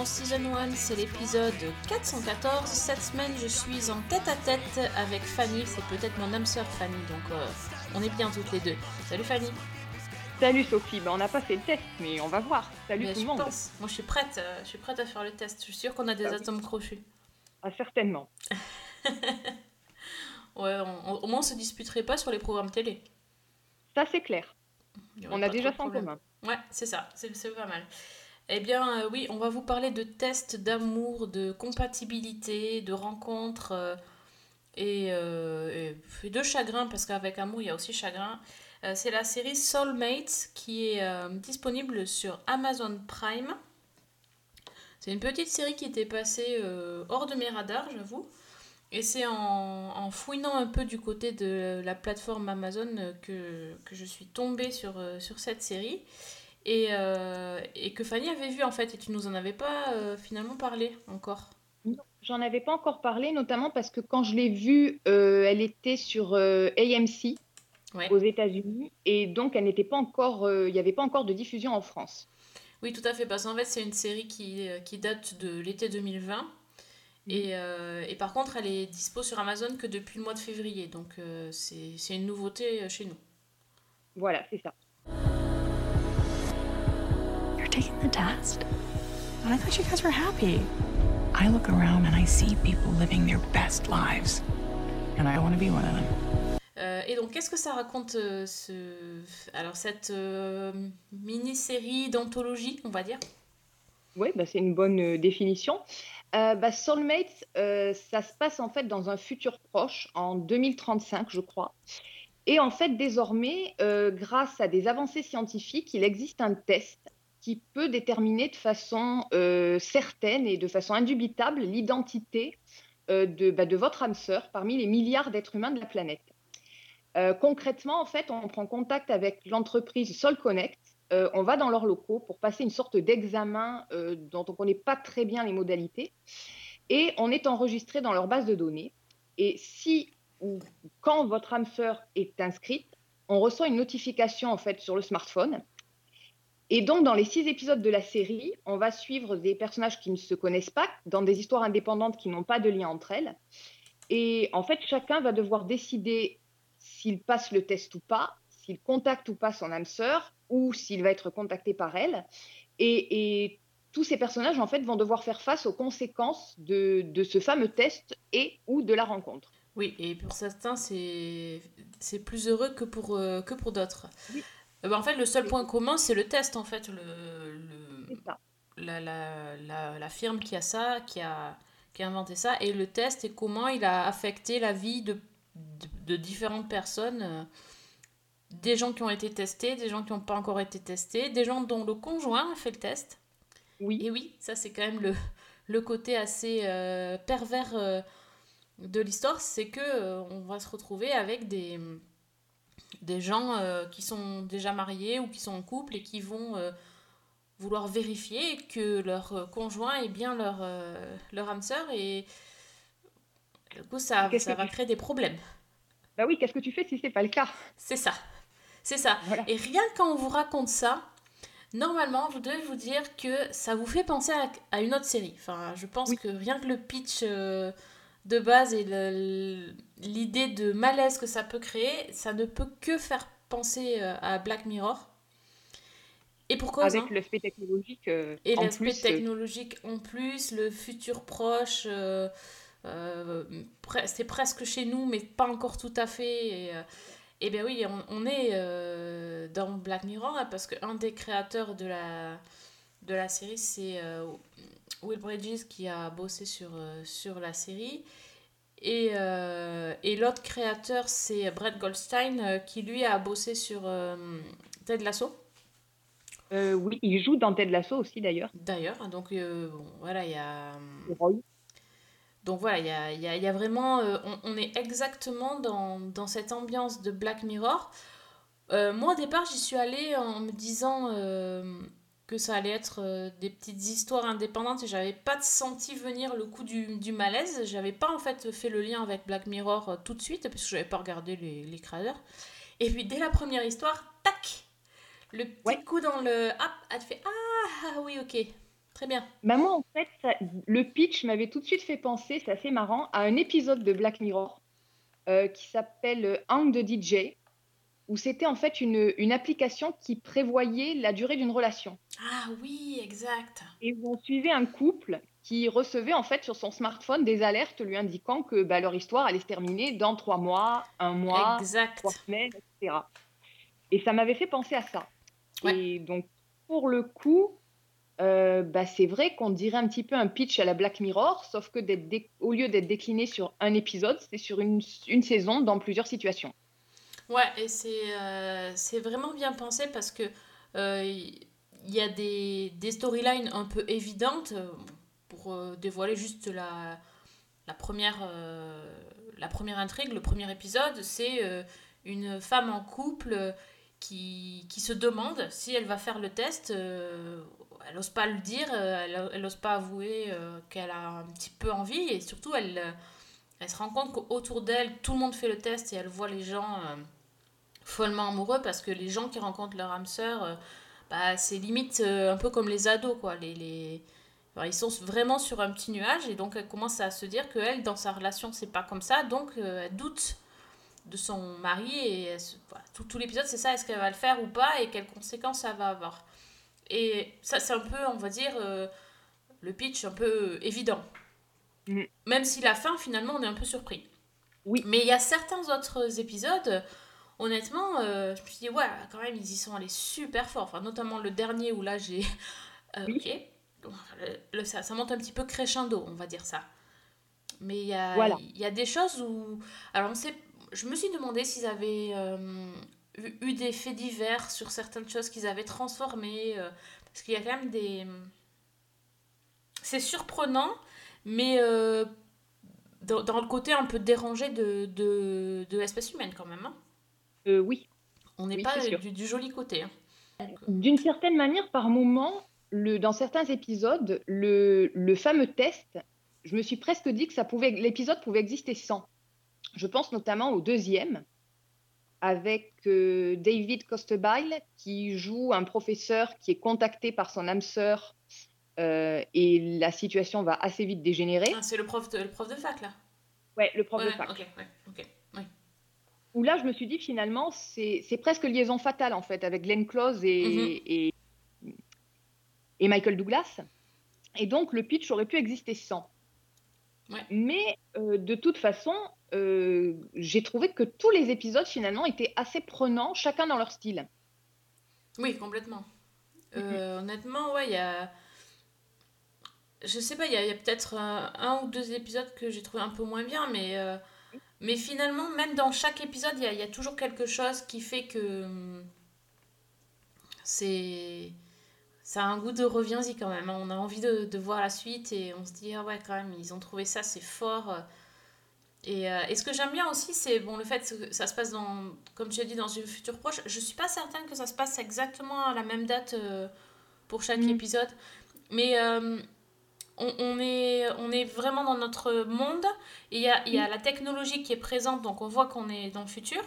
dans Season 1, c'est l'épisode 414. Cette semaine, je suis en tête à tête avec Fanny, c'est peut-être mon âme sœur Fanny, donc euh, on est bien toutes les deux. Salut Fanny. Salut Sophie, ben, on n'a pas fait le test, mais on va voir. Salut Mais tout le monde. pense, moi je suis prête, euh, je suis prête à faire le test. Je suis sûre qu'on a des Ah oui. atomes crochus. Ah, certainement. Ouais, on- on- au moins on se disputerait pas sur les programmes télé. Ça, c'est clair. On a déjà ça en commun. Ouais, c'est ça, c'est pas mal. Eh bien, euh, oui, on va vous parler de tests d'amour, de compatibilité, de rencontres euh, et, euh, de chagrin, parce qu'avec amour, il y a aussi chagrin. C'est la série Soulmates qui est disponible sur Amazon Prime. C'est une petite série qui était passée hors de mes radars, j'avoue. Et c'est en, fouinant un peu du côté de la plateforme Amazon que, je suis tombée sur cette série. Et, euh, et que Fanny avait vu en fait, et tu nous en avais pas euh, finalement parlé encore. J'en avais pas encore parlé, notamment parce que quand je l'ai vue, euh, elle était sur AMC Ouais. aux États-Unis, et donc elle n'était pas encore, il n'y avait pas encore de diffusion en France. Oui, tout à fait, parce qu'en fait, c'est une série qui, qui date de l'été 2020. Et, euh, et par contre, elle est dispo sur Amazon que depuis le mois de février. Donc, c'est une nouveauté chez nous. Voilà, c'est ça. You're taking the test? I thought you guys were happy. I look around and I see people living their best lives. And I want to be one of them. Euh, et donc, qu'est-ce que ça raconte euh, ce... Alors, cette euh, mini-série d'anthologie, on va dire? Oui, bah, c'est une bonne euh, définition. Euh, bah, Soulmates, euh, ça se passe en fait dans un futur proche, en 2035, je crois. Et en fait, désormais, euh, grâce à des avancées scientifiques, il existe un test qui peut déterminer de façon euh, certaine et de façon indubitable l'identité euh, de, bah, de votre âme sœur parmi les milliards d'êtres humains de la planète. Euh, concrètement, en fait, on prend contact avec l'entreprise SolConnect euh, on va dans leurs locaux pour passer une sorte d'examen dont on ne connaît pas très bien les modalités et on est enregistré dans leur base de données. Et si ou quand votre âme sœur est inscrite, on reçoit une notification en fait sur le smartphone. Et donc, dans les six épisodes de la série, on va suivre des personnages qui ne se connaissent pas, dans des histoires indépendantes qui n'ont pas de lien entre elles. Et en fait, chacun va devoir décider s'il passe le test ou pas, s'il contacte ou pas son âme sœur, ou s'il va être contacté par elle. Et, et tous ces personnages, en fait, vont devoir faire face aux conséquences de, de ce fameux test et ou de la rencontre. Oui, et pour certains, c'est c'est plus heureux que pour, euh, que pour d'autres. Oui. Bah, en fait, le seul point commun, c'est le test, en fait. Le, le- C'est ça. la, la, la, la firme qui a ça, qui a, qui a inventé ça, et le test et comment il a affecté la vie de, de, de différentes personnes. euh, Des gens qui ont été testés, des gens qui n'ont pas encore été testés, des gens dont le conjoint a fait le test. Oui, Et oui, ça c'est quand même le, le côté assez euh, pervers euh, de l'histoire, c'est que on va se retrouver avec des, des gens euh, qui sont déjà mariés ou qui sont en couple et qui vont euh, vouloir vérifier que leur euh, conjoint est bien leur, euh, leur âme sœur et du coup ça, ça va créer des problèmes. bah oui, qu'est-ce que tu fais si c'est pas le cas? C'est ça. C'est ça. Voilà. Et rien quand on vous raconte ça, normalement, vous devez vous dire que ça vous fait penser à, à une autre série. Enfin, je pense Oui. que rien que le pitch de base et l'idée de malaise que ça peut créer, ça ne peut que faire penser euh, à Black Mirror. Et pour cause, Avec hein. l'aspect technologique euh, Et l'aspect euh, technologique en plus, le futur proche, euh, euh, pre- c'est presque chez nous, mais pas encore tout à fait. Et, et bien oui, on, on est dans Black Mirror, hein, parce qu'un des créateurs de la, de la série, c'est Will Bridges qui a bossé sur, euh, sur la série. Et, euh, et l'autre créateur, c'est Brett Goldstein, euh, qui lui a bossé sur euh, Ted Lasso. euh, oui, il joue dans Ted Lasso aussi d'ailleurs. D'ailleurs, donc bon, voilà, il y a. Donc voilà, il y a, y a- y a vraiment. on, on est exactement dans, dans cette ambiance de Black Mirror. Moi, au départ, j'y suis allée en me disant que ça allait être euh, des petites histoires indépendantes et j'avais pas senti venir le coup du, du malaise. J'avais pas en fait fait le lien avec Black Mirror euh, tout de suite parce que j'avais pas regardé les, les créateurs. Et puis dès la première histoire, tac Le petit Ouais. coup dans le. Hop, elle fait Ah, ah oui, ok. Très bien. Bah moi, en fait, ça- le pitch m'avait tout de suite fait penser, c'est assez marrant, à un épisode de Black Mirror euh, qui s'appelle Hang de DJ, où c'était en fait une, une application qui prévoyait la durée d'une relation. Ah oui, exact. Et où on suivait un couple qui recevait en fait sur son smartphone des alertes lui indiquant que bah, leur histoire allait se terminer dans trois mois, un mois, exact. trois semaines, etc. Et ça m'avait fait penser à ça. Ouais. Et donc, pour le coup, euh, bah, c'est vrai qu'on dirait un petit peu un pitch à la Black Mirror, sauf que au lieu d'être décliné sur un épisode, c'est sur une, une saison dans plusieurs situations. Ouais, et c'est euh, vraiment bien pensé parce que euh, il y a des, des storylines un peu évidentes euh, pour euh, dévoiler juste la, la, première, euh, la première intrigue, le premier épisode, c'est euh, une femme en couple euh, qui, qui se demande si elle va faire le test. euh, elle n'ose pas le dire, euh, elle, n'ose pas avouer euh, qu'elle a un petit peu envie et surtout elle, euh, elle se rend compte qu'autour d'elle, tout le monde fait le test et elle voit les gens euh, follement amoureux parce que les gens qui rencontrent leur âme sœur, euh, bah, c'est limite euh, un peu comme les ados, quoi. Les, les... enfin, ils sont vraiment sur un petit nuage et donc elle commence à se dire qu'elle, dans sa relation, c'est pas comme ça, donc euh, elle doute de son mari et elle se- voilà, tout, tout l'épisode, c'est ça, est-ce qu'elle va le faire ou pas et quelles conséquences ça va avoir? Et ça, c'est un peu, on va dire, le pitch un peu évident. Mhm. Même si la fin, finalement, on est un peu surpris. Oui. Mais il y a certains autres épisodes, honnêtement, euh, je me suis dit, ouais, quand même, ils y sont allés super fort. Enfin, notamment le dernier où là, j'ai. Euh, Oui. Ok. Le- ça, ça monte un petit peu crescendo, on va dire ça. Mais il y a, Voilà. il y a des choses où. Alors, on sait. Je me suis demandé s'ils avaient euh, eu, des faits divers sur certaines choses qu'ils avaient transformées. parce qu'il y a quand même des. C'est surprenant, mais dans, dans le côté un peu dérangé de, de, de l'espèce humaine, quand même. hein. Euh, oui. On n'est Oui, pas du, du joli côté. hein. D'une certaine manière, par moment, le, dans certains épisodes, le, le fameux test, je me suis presque dit que ça pouvait, l'épisode pouvait exister sans. Je pense notamment au deuxième, avec euh, David Costebile, qui joue un professeur qui est contacté par son âme sœur, euh, et la situation va assez vite dégénérer. Ah, c'est le prof de, le prof de fac, là? Ouais, le prof Ouais, de fac. ouais. Où là, je me suis dit finalement, c'est presque liaison fatale en fait, avec Glenn Close et, Mhm. et, et Michael Douglas. Et donc, le pitch aurait pu exister sans. Ouais. Mais euh, de toute façon, euh, j'ai trouvé que tous les épisodes finalement étaient assez prenants, chacun dans leur style. Oui, complètement. Mhm. Euh, honnêtement, ouais, il y a. Je sais pas, il y a, peut-être un ou deux épisodes que j'ai trouvé un peu moins bien, mais, mais finalement, même dans chaque épisode, il y a, il y a toujours quelque chose qui fait que. hum, C'est. Ça a un goût de reviens-y quand même. hein. On a envie de, de voir la suite et on se dit, ah ouais, quand même, ils ont trouvé ça, c'est fort. Et, euh, et ce que j'aime bien aussi, c'est bon, le fait que ça se passe dans, comme tu as dit, dans une future proche. Je suis pas certaine que ça se passe exactement à la même date euh, pour chaque Mm. épisode. Mais euh, on, on est, on est vraiment dans notre monde. Il y a, y a la technologie qui est présente, donc on voit qu'on est dans le futur.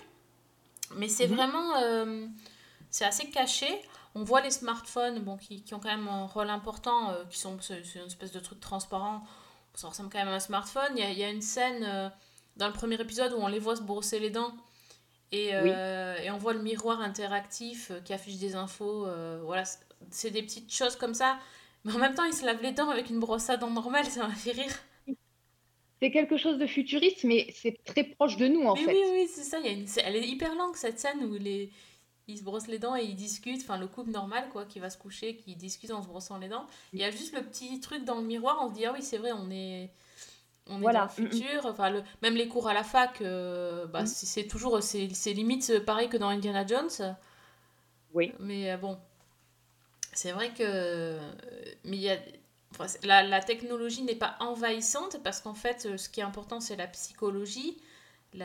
Mais c'est Mhm. vraiment. euh, c'est assez caché. On voit les smartphones bon, qui, qui ont quand même un rôle important, euh, qui sont c'est une espèce de truc transparent. Ça ressemble quand même à un smartphone. Il y a, y a une scène euh, dans le premier épisode où on les voit se brosser les dents. Et, et on voit le miroir interactif qui affiche des infos. voilà, c'est des petites choses comme ça. Mais en même temps, ils se lavent les dents avec une brosse à dents normale, ça m'a fait rire. C'est quelque chose de futuriste, mais c'est très proche de nous en Mais fait. oui, oui, c'est ça. Il y a une... Elle est hyper longue cette scène où les... ils se brossent les dents et ils discutent. Enfin, le couple normal, quoi, qui va se coucher, qui discute en se brossant les dents. Il y a juste le petit truc dans le miroir. On se dit, ah oui, c'est vrai, on est. On est Voilà. dans le futur. Enfin, le... Même les cours à la fac, euh, bah, Mm. c'est c'est toujours. C'est c'est limite euh, pareil que dans Indiana Jones. Oui. Mais euh, bon. C'est vrai que. euh, Mais il y a. enfin, c'est- la, la technologie n'est pas envahissante parce qu'en fait, euh, ce qui est important, c'est la psychologie,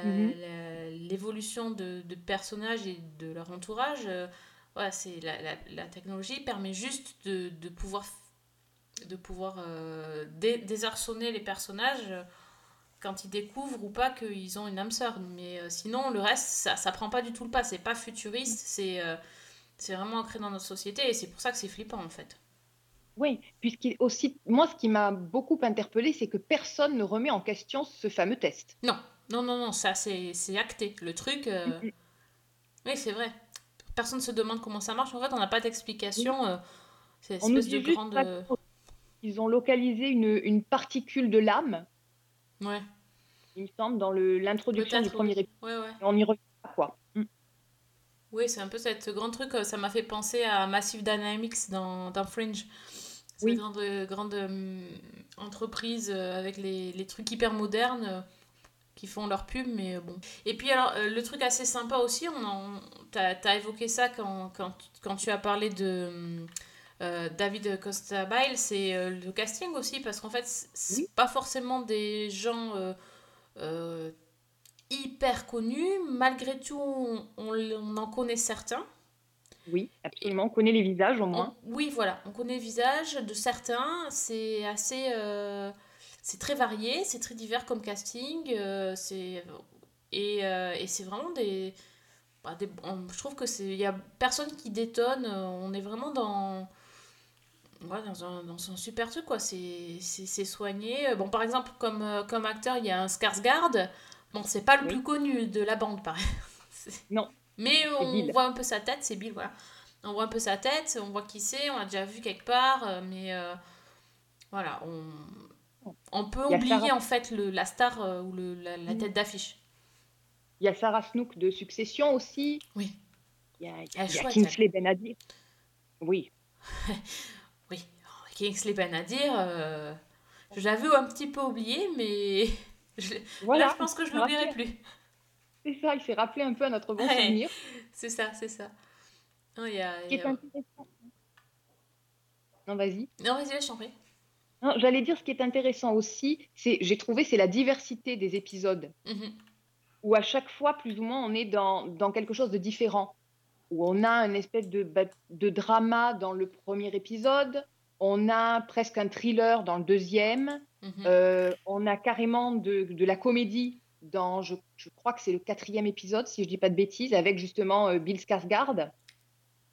Mhm. la- l'évolution de, de personnages et de leur entourage. euh, voilà, c'est la, la, la technologie permet juste de, de pouvoir, de pouvoir euh, dé- désarçonner les personnages quand ils découvrent ou pas qu'ils ont une âme sœur. Mais euh, sinon, le reste, ça, ça prend pas du tout le pas. C'est pas futuriste, c'est c'est vraiment ancré dans notre société et c'est pour ça que c'est flippant en fait. Oui, puisqu'il aussi, moi, ce qui m'a beaucoup interpellée, c'est que personne ne remet en question ce fameux test. Non, non, non, non, ça c'est acté. Le truc, euh, Mhm. oui, c'est vrai. Personne se demande comment ça marche. En fait, on n'a pas d'explication. euh, c'est On nous espèce de grande. pas qu'ils ont localisé une, une particule de l'âme, Ouais, il me semble, dans l'introduction du premier épisode. Ouais, On y revient pas, quoi. Oui, c'est un peu cette grand truc. euh, Ça m'a fait penser à Massive Dynamics dans, dans Fringe. Cette Oui. grande, grande euh, entreprise euh, avec les, les trucs hyper modernes qui font leur pub, mais bon. Et puis, alors, euh, le truc assez sympa aussi, on en, t'as, t'as évoqué ça quand, quand, quand tu as parlé de euh, David Costa Bile, c'est euh, le casting aussi, parce qu'en fait, c'est c'est Oui. pas forcément des gens. Hyper connus malgré tout on, on, on en connaît certains Oui, absolument. On connaît les visages au On- moins. oui, voilà, on connaît le visage de certains. C'est assez. euh, c'est très varié, c'est très divers comme casting. euh, c'est, et euh, et c'est vraiment des. bah, des- on- je trouve que c'est. Il y a personne qui détonne. On est vraiment dans. ouais, dans, un, dans un super truc, quoi. C'est, c'est, c'est soigné. Bon, par exemple, comme, comme acteur, il y a un Skarsgård. Bon, c'est pas le Oui. plus connu de la bande, pareil. Non. Mais on voit un peu sa tête, c'est Bill, voilà. On voit un peu sa tête, on voit qui c'est, on l'a déjà vu quelque part, euh, mais euh, voilà, on, on peut oublier Sarah- en fait le, la star euh, ou le, la, la tête d'affiche. Il y a Sarah Snook de Succession aussi. Oui. Il y a, il y Elle a est chouette, Kingsley Benadir. Oui, Oui, Kingsley Ben à dire, euh, je l'avais un petit peu oublié, mais je, voilà. là je pense que je l'oublierai plus. C'est ça, il s'est rappelé un peu à notre bon Ouais. souvenir. C'est ça, c'est ça. Non, il y a, y est a- intéressant. Non, vas-y. non vas-y, je t'en prie. Non, J'allais dire ce qui est intéressant aussi, c'est j'ai trouvé c'est la diversité des épisodes Mhm. où à chaque fois plus ou moins on est dans, dans quelque chose de différent, où on a une espèce de, de drama dans le premier épisode, on a presque un thriller dans le deuxième, Mhm. euh, on a carrément de, de la comédie dans, je, je crois que c'est le quatrième épisode si je dis pas de bêtises, avec justement euh, Bill Skarsgård.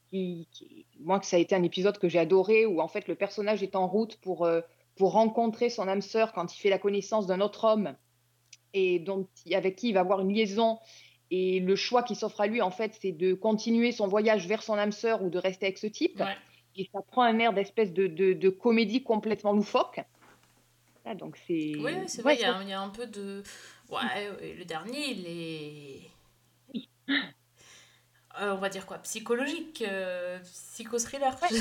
Qui, qui- moi, que ça a été un épisode que j'ai adoré, où en fait le personnage est en route pour, euh, pour rencontrer son âme sœur quand il fait la connaissance d'un autre homme et dont, avec qui il va avoir une liaison. Et le choix qui s'offre à lui, en fait, c'est de continuer son voyage vers son âme sœur ou de rester avec ce type. Ouais. Et ça prend un air d'espèce de, de, de comédie complètement loufoque. Ah, donc c'est. Oui, c'est vrai, il y, a- il y a un peu de. Ouais, le dernier, il est. Oui. Euh, on va dire quoi Psychologique, euh, psycho-thriller. Ouais. Je,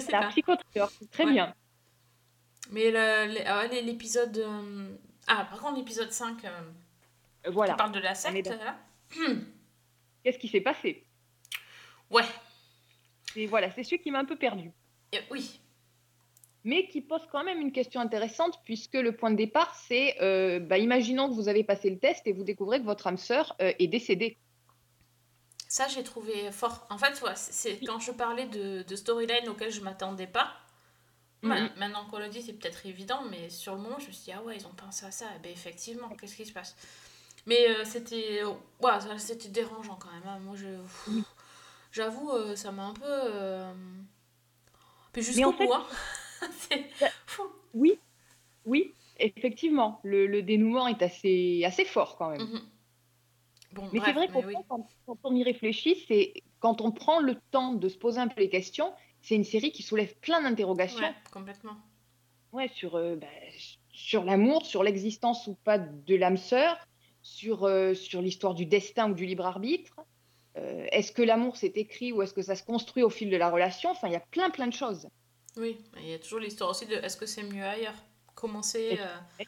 sais c'est un pas. psychotriller, c'est très Ouais. bien. Mais le- ah l'épisode. euh, Ah, par contre, l'épisode 5 euh, Voilà. qui parle de la secte, là. Qu'est-ce qui s'est passé? Ouais, Et voilà, c'est celui qui m'a un peu perdu. euh, oui. mais qui pose quand même une question intéressante puisque le point de départ, c'est, euh, bah, imaginons que vous avez passé le test et vous découvrez que votre âme sœur euh, est décédée. Ça, j'ai trouvé fort. En fait, ouais, c'est c'est quand je parlais de, de storyline auquel je m'attendais pas. Mhm. Maintenant qu'on le dit, c'est peut-être évident, mais sur le moment, je me suis dit, ah ouais, ils ont pensé à ça. Et ben effectivement, qu'est-ce qui se passe? Mais euh, c'était ouais, ça- c'était dérangeant quand même. hein. Moi, je. J'avoue, euh, ça m'a un peu. euh, Puis jusqu'au fait- hein. Bah. Oui, oui, effectivement, le, le dénouement est assez, assez fort quand même. Mhm. Bon, Mais c'est vrai qu'au oui. fond, quand, quand on y réfléchit, c'est quand on prend le temps de se poser un peu les questions, c'est une série qui soulève plein d'interrogations. Ouais, complètement. Ouais, sur, euh, bah, sur l'amour, sur l'existence ou pas de l'âme sœur, sur, euh, sur l'histoire du destin ou du libre arbitre. Euh, est-ce que l'amour s'est écrit ou est-ce que ça se construit au fil de la relation? Enfin, il y a plein, plein de choses. Oui, il y a toujours l'histoire aussi de est-ce que c'est mieux ailleurs? Commencer. Euh,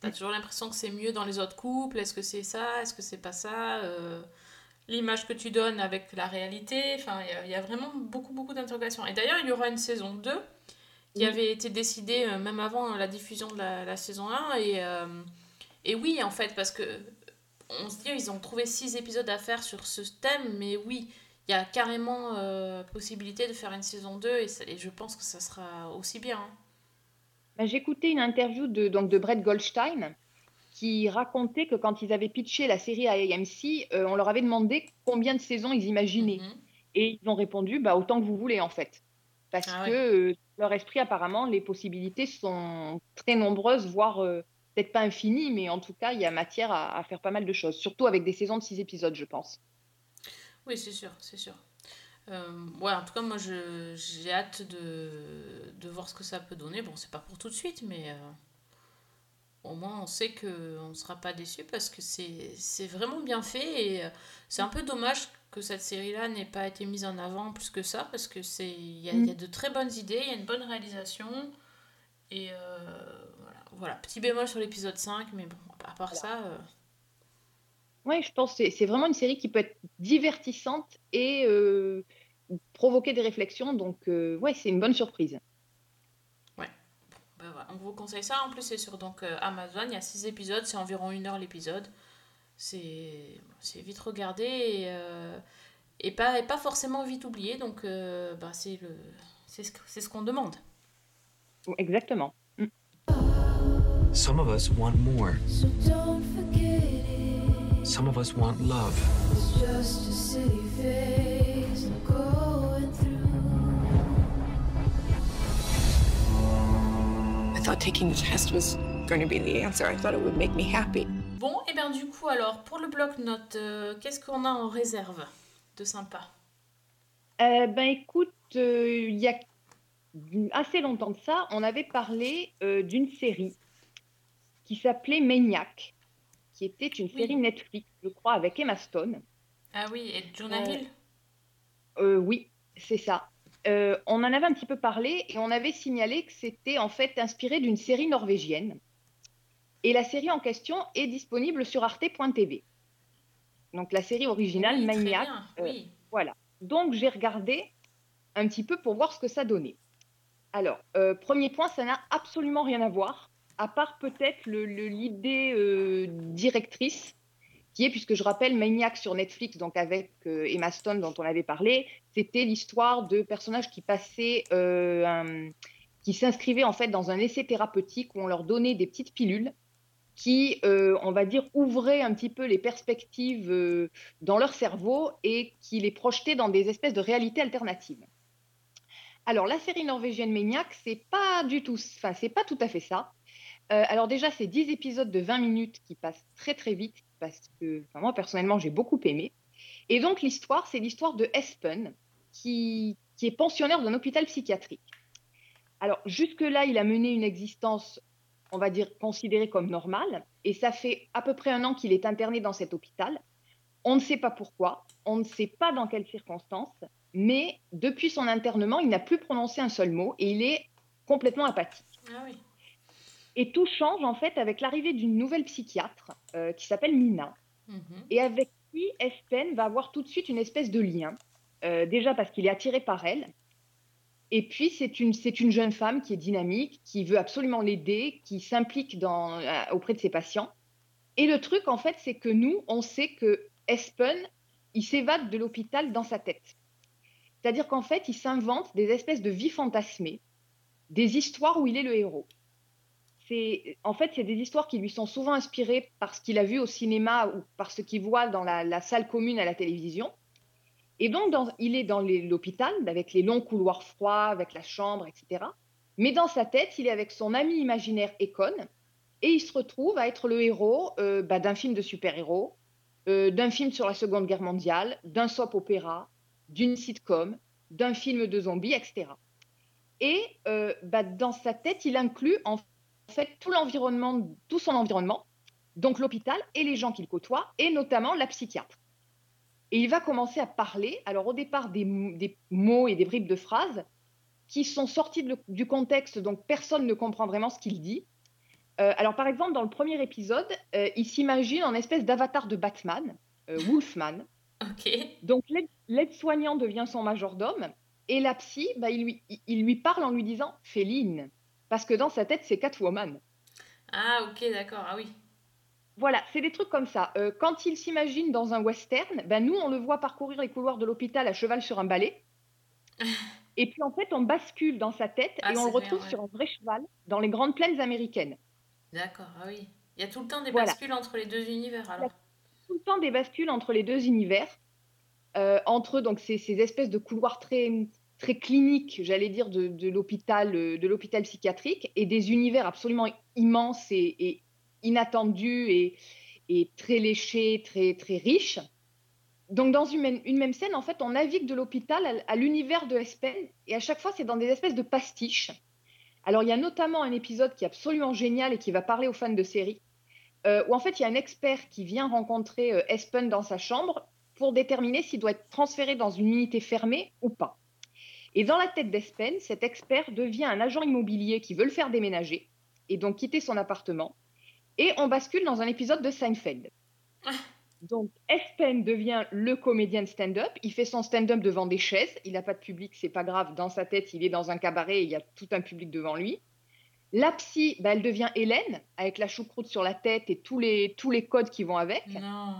T'as toujours l'impression que c'est mieux dans les autres couples? Est-ce que c'est ça? Est-ce que c'est pas ça? Euh, L'image que tu donnes avec la réalité? Enfin, il y a- il y, a vraiment beaucoup, beaucoup d'interrogations. Et d'ailleurs, il y aura une saison 2 qui Oui. avait été décidée euh, même avant la diffusion de la, la saison 1. Et, et oui, en fait, parce que on se dit, ils ont trouvé 6 épisodes à faire sur ce thème, mais oui, il y a carrément euh, possibilité de faire une saison 2 et, ça- et je pense que ça sera aussi bien. hein. Bah, J'écoutais une interview de, donc, de Brett Goldstein qui racontait que quand ils avaient pitché la série à AMC, euh, on leur avait demandé combien de saisons ils imaginaient. Mhm. Et ils ont répondu bah, autant que vous voulez en fait. Parce Ah que ouais. euh, leur esprit, apparemment, les possibilités sont très nombreuses, voire peut-être pas infinies, mais en tout cas, il y a matière à, à faire pas mal de choses. Surtout avec des saisons de six épisodes, je pense. Oui, c'est sûr, c'est sûr. Euh, ouais, en tout cas, moi, j'ai hâte de, de voir ce que ça peut donner. Bon, c'est pas pour tout de suite, mais euh, au moins, on sait qu'on ne sera pas déçu parce que c'est, c'est vraiment bien fait et euh, c'est un peu dommage que cette série-là n'ait pas été mise en avant plus que ça parce que c'est, il y a, y a de très bonnes idées, il y a une bonne réalisation et euh, voilà. Petit bémol sur l'épisode 5, mais bon, à part ça... euh, Oui, je pense que c'est c'est vraiment une série qui peut être divertissante et euh, provoquer des réflexions. Donc, euh, ouais, c'est une bonne surprise. Ben voilà, on vous conseille ça. En plus, c'est sur donc, euh, Amazon. Il y a 6 épisodes. C'est environ une heure l'épisode. C'est c'est vite regardé et, euh, et, pas, et pas forcément vite oublié. Donc, euh, ben, c'est le c'est ce, c'est ce qu'on demande. Exactement. Some of us want more. So don't forget it. Some of us want love. It's just a city phase I'm going through. I thought taking the test was going to be the answer. I thought it would make me happy. Bon, et bien du coup, alors, pour le bloc-notes, euh, qu'est-ce qu'on a en réserve de sympa? Euh, ben écoute, euh, il y a assez longtemps de ça, on avait parlé euh, d'une série qui s'appelait Maniac, qui était une Oui. série Netflix, je crois, avec Emma Stone. Ah oui, et Jonah Euh, Hill? Euh, oui, c'est ça. Euh, on en avait un petit peu parlé et on avait signalé que c'était en fait inspiré d'une série norvégienne. Et la série en question est disponible sur arte.tv. Donc la série originale, Oui, Maniac, bien, euh, oui. Voilà. Donc, j'ai regardé un petit peu pour voir ce que ça donnait. Alors, euh, premier point, ça n'a absolument rien à voir, à part peut-être l'idée euh, directrice, qui est, puisque je rappelle, Maniac sur Netflix, donc avec euh, Emma Stone dont on avait parlé, c'était l'histoire de personnages qui passaient, euh, qui s'inscrivaient en fait dans un essai thérapeutique où on leur donnait des petites pilules qui, on va dire, ouvraient un petit peu les perspectives dans leur cerveau et qui les projetaient dans des espèces de réalités alternatives. Alors, la série norvégienne Maniac, c'est pas du tout, enfin, c'est pas tout à fait ça. Euh, alors déjà, c'est 10 épisodes de 20 minutes qui passent très très vite parce que moi, personnellement, j'ai beaucoup aimé. Et donc, l'histoire, c'est l'histoire de Espen qui, qui est pensionnaire d'un hôpital psychiatrique. Alors, jusque-là, il a mené une existence, on va dire, considérée comme normale. Et ça fait à peu près un an qu'il est interné dans cet hôpital. On ne sait pas pourquoi, on ne sait pas dans quelles circonstances, mais depuis son internement, il n'a plus prononcé un seul mot et il est complètement apathique. Ah oui. Et tout change en fait avec l'arrivée d'une nouvelle psychiatre euh, qui s'appelle Mina Mhm. et avec qui Espen va avoir tout de suite une espèce de lien. Euh, déjà parce qu'il est attiré par elle. Et puis c'est une, c'est une jeune femme qui est dynamique, qui veut absolument l'aider, qui s'implique dans, euh, auprès de ses patients. Et le truc en fait, c'est que nous, on sait que Espen, il s'évade de l'hôpital dans sa tête. C'est-à-dire qu'en fait, il s'invente des espèces de vies fantasmées, des histoires où il est le héros. En fait, c'est des histoires qui lui sont souvent inspirées par ce qu'il a vu au cinéma ou par ce qu'il voit dans la, salle commune à la télévision. Et donc, il est dans l'hôpital, avec les longs couloirs froids, avec la chambre, etc. Mais dans sa tête, il est avec son ami imaginaire Econ, et il se retrouve à être le héros euh, bah, d'un film de super-héros, euh, d'un film sur la Seconde Guerre mondiale, d'un soap-opéra, d'une sitcom, d'un film de zombies, etc. Et euh, bah, dans sa tête, il inclut en fait tout l'environnement, tout son environnement, donc l'hôpital et les gens qu'il côtoie, et notamment la psychiatre. Et il va commencer à parler, alors au départ des, mots et des bribes de phrases qui sont sortis de du contexte, donc personne ne comprend vraiment ce qu'il dit. Euh, alors par exemple, dans le premier épisode, euh, il s'imagine en espèce d'avatar de Batman, euh, Wolfman. Ok. Donc l'aide- l'aide-soignant devient son majordome et la psy, bah, il, lui, il lui parle en lui disant Féline, parce que dans sa tête, c'est Catwoman. Ah ok, d'accord. Ah oui. Voilà, c'est des trucs comme ça. Euh, quand il s'imagine dans un western, ben nous, on le voit parcourir les couloirs de l'hôpital à cheval sur un balai. Et puis en fait, on bascule dans sa tête Ah, et on le retrouve bien, ouais. sur un vrai cheval dans les grandes plaines américaines. D'accord, ah oui. Il y a tout le temps des Voilà. bascules entre les deux univers alors. Tout le temps des bascules entre les deux univers, euh, entre donc ces, ces espèces de couloirs très très cliniques, j'allais dire, de, l'hôpital euh, de l'hôpital psychiatrique et des univers absolument immenses et, inattendus et, très léchés, très très riches. Donc dans une même, scène, en fait, on navigue de l'hôpital à, à l'univers de Espen et à chaque fois, c'est dans des espèces de pastiches. Alors il y a notamment un épisode qui est absolument génial et qui va parler aux fans de série, euh, où en fait il y a un expert qui vient rencontrer euh, Espen dans sa chambre pour déterminer s'il doit être transféré dans une unité fermée ou pas. Et dans la tête d'Espen, cet expert devient un agent immobilier qui veut le faire déménager et donc quitter son appartement. Et on bascule dans un épisode de Seinfeld. Donc Espen devient le comédien de stand-up. Il fait son stand-up devant des chaises. Il n'a pas de public, c'est pas grave. Dans sa tête, il est dans un cabaret et il y a tout un public devant lui. La psy, bah, elle devient Hélène avec la choucroute sur la tête et tous les, tous les codes qui vont avec. Non.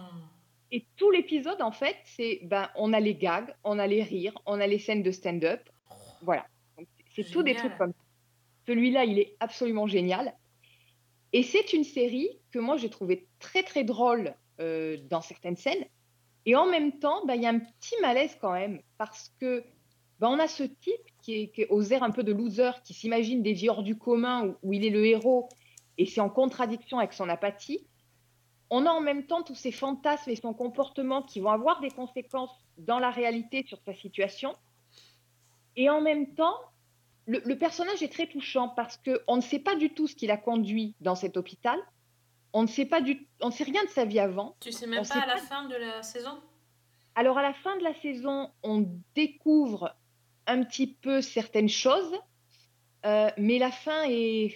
Et tout l'épisode, en fait, c'est ben, on a les gags, on a les rires, on a les scènes de stand-up. Voilà. C'est tout des trucs comme ça. Celui-là, il est absolument génial. Et c'est une série que moi, j'ai trouvé très, très drôle euh, dans certaines scènes. Et en même temps, ben, il y a un petit malaise quand même, parce que ben, on a ce type qui est, qui est aux airs un peu de loser, qui s'imagine des vies hors du commun, où, où il est le héros, et c'est en contradiction avec son apathie on a en même temps tous ces fantasmes et son comportement qui vont avoir des conséquences dans la réalité sur sa situation. Et en même temps, le, le personnage est très touchant parce qu'on ne sait pas du tout ce qui l'a conduit dans cet hôpital. On ne sait pas du, on ne sait rien de sa vie avant. Tu sais même On pas sait à la pas- fin de la saison? Alors à la fin de la saison, on découvre un petit peu certaines choses, euh, mais la fin est,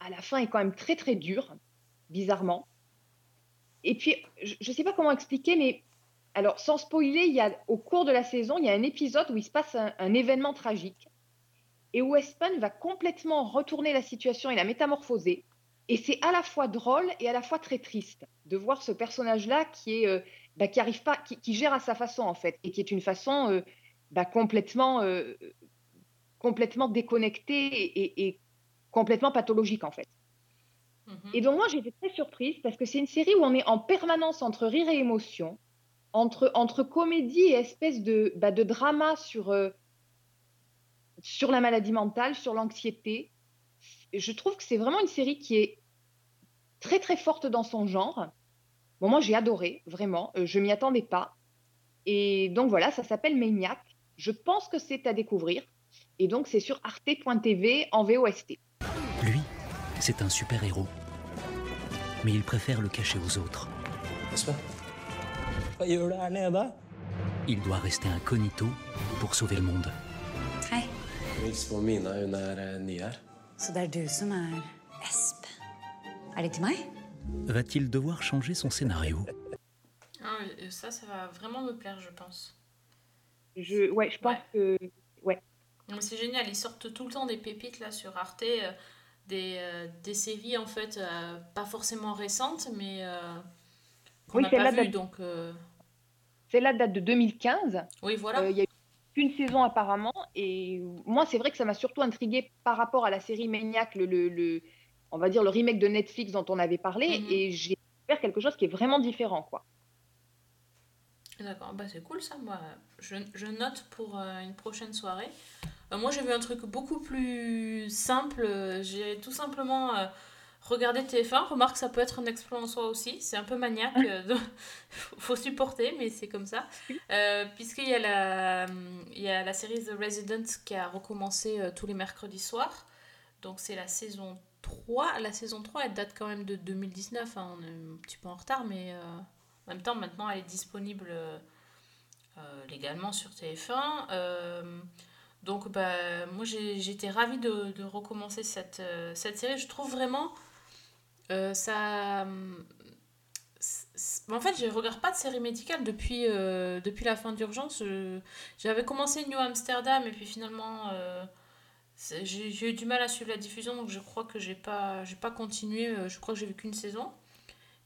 à la fin est quand même très très dure, bizarrement. Et puis je ne sais pas comment expliquer, mais alors sans spoiler, il y a au cours de la saison, il y a un épisode où il se passe un, événement tragique et où Espen va complètement retourner la situation et la métamorphoser. Et c'est à la fois drôle et à la fois très triste de voir ce personnage-là qui est euh, bah, qui arrive pas, qui, gère à sa façon en fait, et qui est une façon euh, bah, complètement, euh, complètement déconnectée et- et complètement pathologique en fait. Mhm. Et donc moi j'étais très surprise parce que c'est une série où on est en permanence entre rire et émotion, entre, entre comédie et espèce de, bah, de drama sur, euh, sur la maladie mentale, sur l'anxiété. Je trouve que c'est vraiment une série qui est très très forte dans son genre. Moi j'ai adoré, vraiment, Euh, je m'y attendais pas. Et donc voilà, ça s'appelle Maniac. Je pense que c'est à découvrir. Et donc c'est sur arte.tv en VOST. C'est un super-héros. Mais il préfère le cacher aux autres. Il doit rester incognito pour sauver le monde. Hei, Hils på Mina, hun er eh, ny her. så det er du som er Espen. Er det til meg? Va-t-il devoir changer son scénario? Ah, euh, ça, ça va vraiment me plaire, je pense. Je, ouais, je pense que ouais. C'est génial, ils sortent tout le temps des pépites là sur Arte, euh, des, euh, des séries en fait euh, pas forcément récentes, mais euh, qu'on Oui, n'a c'est pas vues. date- Donc, euh, Celle-là date de 2015. oui, voilà. Euh, Il y a eu qu'une saison apparemment. Et moi, c'est vrai que ça m'a surtout intriguée par rapport à la série Maniac, le, le, le- on va dire le remake de Netflix dont on avait parlé. Mhm. Et j'ai découvert quelque chose qui est vraiment différent, quoi. D'accord, bah c'est cool ça, moi. Je, je note pour euh, une prochaine soirée. Euh, moi j'ai vu un truc beaucoup plus simple. J'ai tout simplement euh, regardé TF1. Remarque, ça peut être un exploit en soi aussi. C'est un peu maniaque. euh, faut supporter, mais c'est comme ça. Euh, Puisqu'il y, a la- il y a la série The Resident qui a recommencé euh, tous les mercredis soirs. Donc c'est la saison 3. La saison 3, elle date quand même de 2019. hein. On est un petit peu en retard, mais... en même temps, maintenant, elle est disponible légalement sur TF1. Donc, bah, moi, j'étais ravie de, recommencer cette, euh, cette série. Je trouve vraiment euh, ça. c'est- En fait, je regarde pas de série médicale depuis, euh, depuis la fin d'urgence. J'avais commencé New Amsterdam et puis finalement, j'ai eu du mal à suivre la diffusion, donc je crois que j'ai pas, pas continué. Je crois que j'ai vu qu'une saison.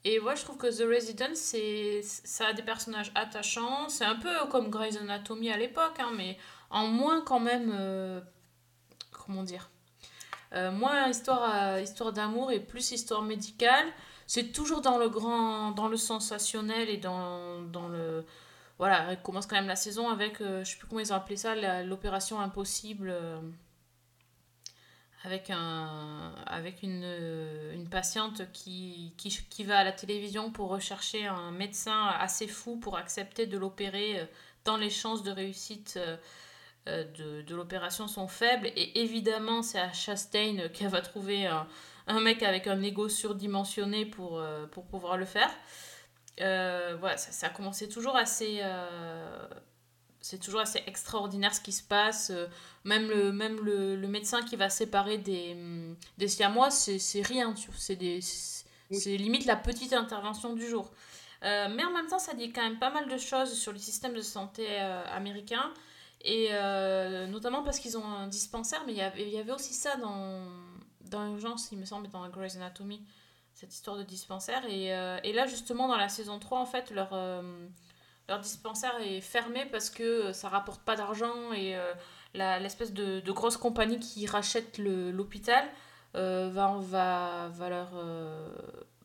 Et moi, je trouve que The Resident, ça a des personnages attachants. C'est un peu comme Grey's Anatomy à l'époque, hein, mais en moins quand même. euh, comment dire Euh, Moins histoire, à- histoire d'amour et plus histoire médicale. C'est toujours dans le grand, dans le sensationnel et dans, dans le. Voilà, elle commence quand même la saison avec, euh, je sais plus comment ils ont appelé ça, l'opération impossible. euh, avec, un, avec une, euh, une patiente qui, qui, qui va à la télévision pour rechercher un médecin assez fou pour accepter de l'opérer euh, tant les chances de réussite euh, euh, de, de l'opération sont faibles. Et évidemment, c'est à Chastain qu'elle va trouver un, un mec avec un ego surdimensionné pour, euh, pour pouvoir le faire. Euh, voilà, ça, ça a commencé toujours assez... euh, c'est toujours assez extraordinaire ce qui se passe. Euh, Même le, même le, le médecin qui va séparer des, hum, des siamois, c'est rien. C'est c'est limite la petite intervention du jour. Euh, mais en même temps, ça dit quand même pas mal de choses sur le système de santé euh, américain. Et euh, notamment parce qu'ils ont un dispensaire, mais il y avait, aussi ça dans, dans Urgence, il me semble, dans Grey's Anatomy, cette histoire de dispensaire. Et, euh, et là, justement, dans la saison 3, en fait, leur, euh, leur dispensaire est fermé parce que ça rapporte pas d'argent et l'espèce de, grosse compagnie qui rachète l'hôpital va, va, va, leur,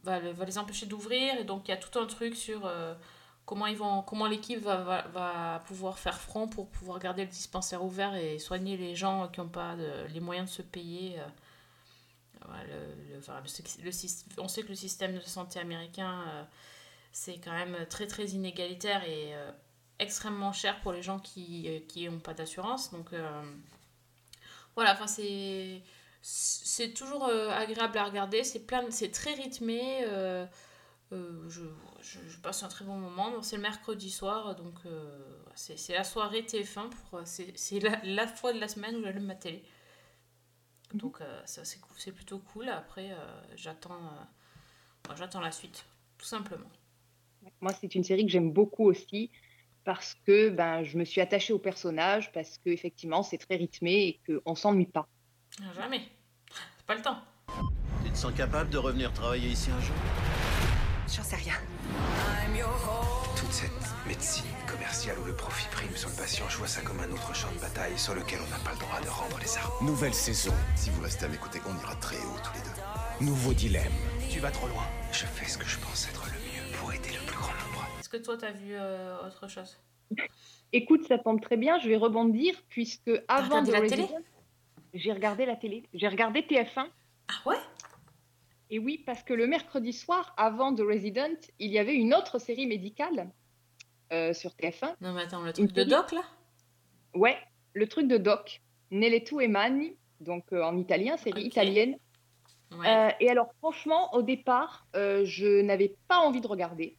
va, va les empêcher d'ouvrir. Et donc, il y a tout un truc sur comment, ils vont, comment l'équipe va, pouvoir faire front pour pouvoir garder le dispensaire ouvert et soigner les gens qui n'ont pas les moyens de se payer. euh, enfin, on sait que le système de santé américain, euh, c'est quand même très très inégalitaire et euh, extrêmement cher pour les gens qui n'ont pas d'assurance. Donc voilà, enfin c'est c'est toujours agréable à regarder. C'est plein, c'est très rythmé. Euh, euh, je, je, je passe un très bon moment. Bon, c'est le mercredi soir, donc euh, c'est c'est la soirée TF1. Pour, c'est c'est la, la fois de la semaine où j'allume ma télé. Donc euh, ça c'est plutôt cool. Après, euh, j'attends euh, j'attends la suite, tout simplement. Moi, c'est une série que j'aime beaucoup aussi parce que ben, je me suis attachée au personnage, parce qu'effectivement, c'est très rythmé et qu'on s'ennuie pas. Ah, Jamais. C'est pas le temps. Tu te sens capable de revenir travailler ici un jour? J'en sais rien. Toute cette médecine commerciale où le profit prime sur le patient, je vois ça comme un autre champ de bataille sur lequel on n'a pas le droit de rendre les armes. Nouvelle saison. Si vous restez à mes côtés, on ira très haut tous les deux. Nouveau dilemme. Tu vas trop loin. Je fais ce que je pense être le mieux pour aider le plus grand nombre. Est-ce que toi t'as vu euh, autre chose? Écoute, ça tombe très bien, je vais rebondir puisque avant The la télé? j'ai regardé la télé. J'ai regardé TF1. Ah ouais? Et oui, parce que le mercredi soir, avant The Resident, il y avait une autre série médicale euh, sur TF1. Non mais attends, le truc de doc là? Ouais, le truc de Doc, Nelle tu e Mani, donc euh, en italien, série italienne. Ouais. Euh, et alors, franchement, au départ, je n'avais pas envie de regarder.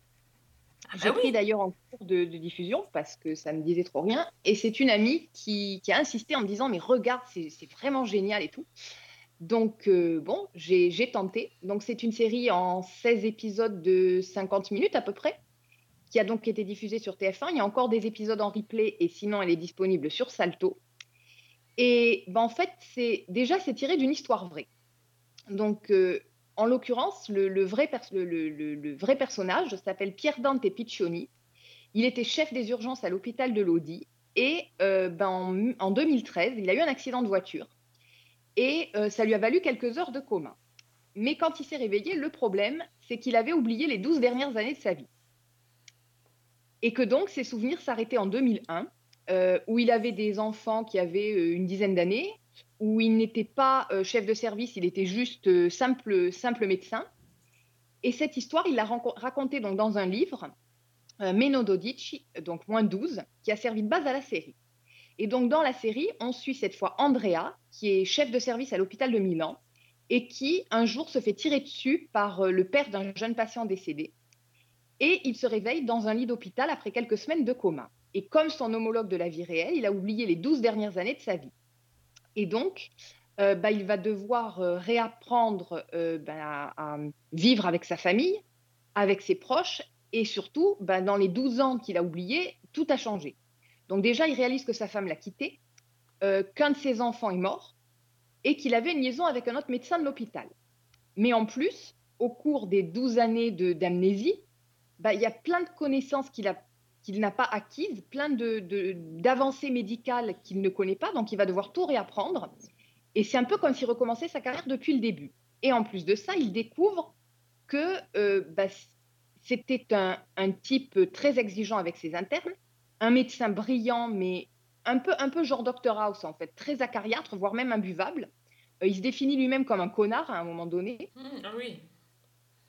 Ah bah J'ai oui. pris d'ailleurs en cours de, de diffusion parce que ça me disait trop rien. Et c'est une amie qui, qui a insisté en me disant Mais regarde, c'est vraiment génial et tout. Donc, euh, bon, j'ai tenté. Donc, c'est une série en 16 épisodes de 50 minutes à peu près, qui a donc été diffusée sur TF1. Il y a encore des épisodes en replay et sinon, elle est disponible sur Salto. Et ben, en fait, c'est déjà, c'est tiré d'une histoire vraie. Donc, euh, en l'occurrence, le, vrai le- le- personnage s'appelle Pierre Dante Piccioni. Il était chef des urgences à l'hôpital de Lodi. Et euh, ben, en, en 2013, il a eu un accident de voiture. Et euh, ça lui a valu quelques heures de coma. Mais quand il s'est réveillé, le problème, c'est qu'il avait oublié les 12 dernières années de sa vie. Et que donc, ses souvenirs s'arrêtaient en 2001, euh, où il avait des enfants qui avaient euh, une dizaine d'années, où il n'était pas chef de service, il était juste simple, simple médecin. Et cette histoire, il l'a racontée dans un livre, Meno Dodici, donc moins 12, qui a servi de base à la série. Et donc dans la série, on suit cette fois Andrea, qui est chef de service à l'hôpital de Milan, et qui un jour se fait tirer dessus par euh, le père d'un jeune patient décédé. Et il se réveille dans un lit d'hôpital après quelques semaines de coma. Et comme son homologue de la vie réelle, il a oublié les 12 dernières années de sa vie. Et donc, euh, bah, il va devoir euh, réapprendre ben, à, vivre avec sa famille, avec ses proches, et surtout, ben, dans les 12 ans qu'il a oubliés, tout a changé. Donc déjà, il réalise que sa femme l'a quitté, euh, qu'un de ses enfants est mort, et qu'il avait une liaison avec un autre médecin de l'hôpital. Mais en plus, au cours des 12 années d'amnésie, bah, il y a plein de connaissances qu'il n'a pas acquises, plein d'avancées médicales qu'il ne connaît pas, donc il va devoir tout réapprendre. Et c'est un peu comme s'il recommençait sa carrière depuis le début. Et en plus de ça, il découvre que euh, bah, c'était un type très exigeant avec ses internes, un médecin brillant, mais un peu, un peu genre Dr House en fait, très acariâtre, voire même imbuvable. Euh, il se définit lui-même comme un connard à un moment donné. Hmm, ah oui.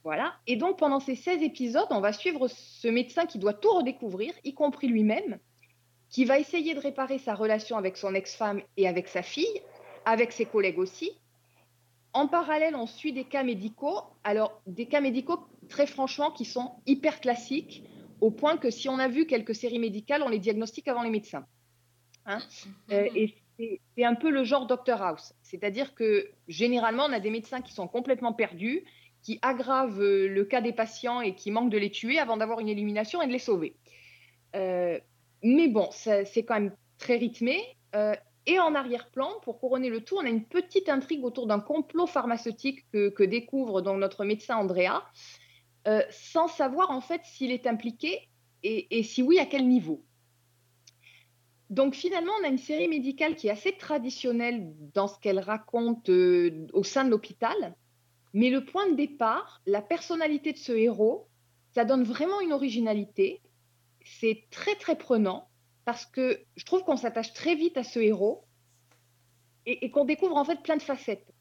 Voilà. Et donc, pendant ces 16 épisodes, on va suivre ce médecin qui doit tout redécouvrir, y compris lui-même, qui va essayer de réparer sa relation avec son ex-femme et avec sa fille, avec ses collègues aussi. En parallèle, on suit des cas médicaux. Alors, des cas médicaux, très franchement, qui sont hyper classiques, au point que si on a vu quelques séries médicales, on les diagnostique avant les médecins. Hein Euh, et c'est- un peu le genre Dr House. C'est-à-dire que généralement, on a des médecins qui sont complètement perdus, qui aggravent euh, le cas des patients et qui manquent de les tuer avant d'avoir une élimination et de les sauver. Euh, mais bon, c'est quand même très rythmé. Euh, et en arrière-plan, pour couronner le tout, on a une petite intrigue autour d'un complot pharmaceutique que, que découvre donc notre médecin Andrea, euh, sans savoir en fait s'il est impliqué et, si oui, à quel niveau. Donc finalement, on a une série médicale qui est assez traditionnelle dans ce qu'elle raconte euh, au sein de l'hôpital, mais le point de départ, la personnalité de ce héros, ça donne vraiment une originalité. C'est très très prenant parce que je trouve qu'on s'attache très vite à ce héros et qu'on découvre en fait plein de facettes.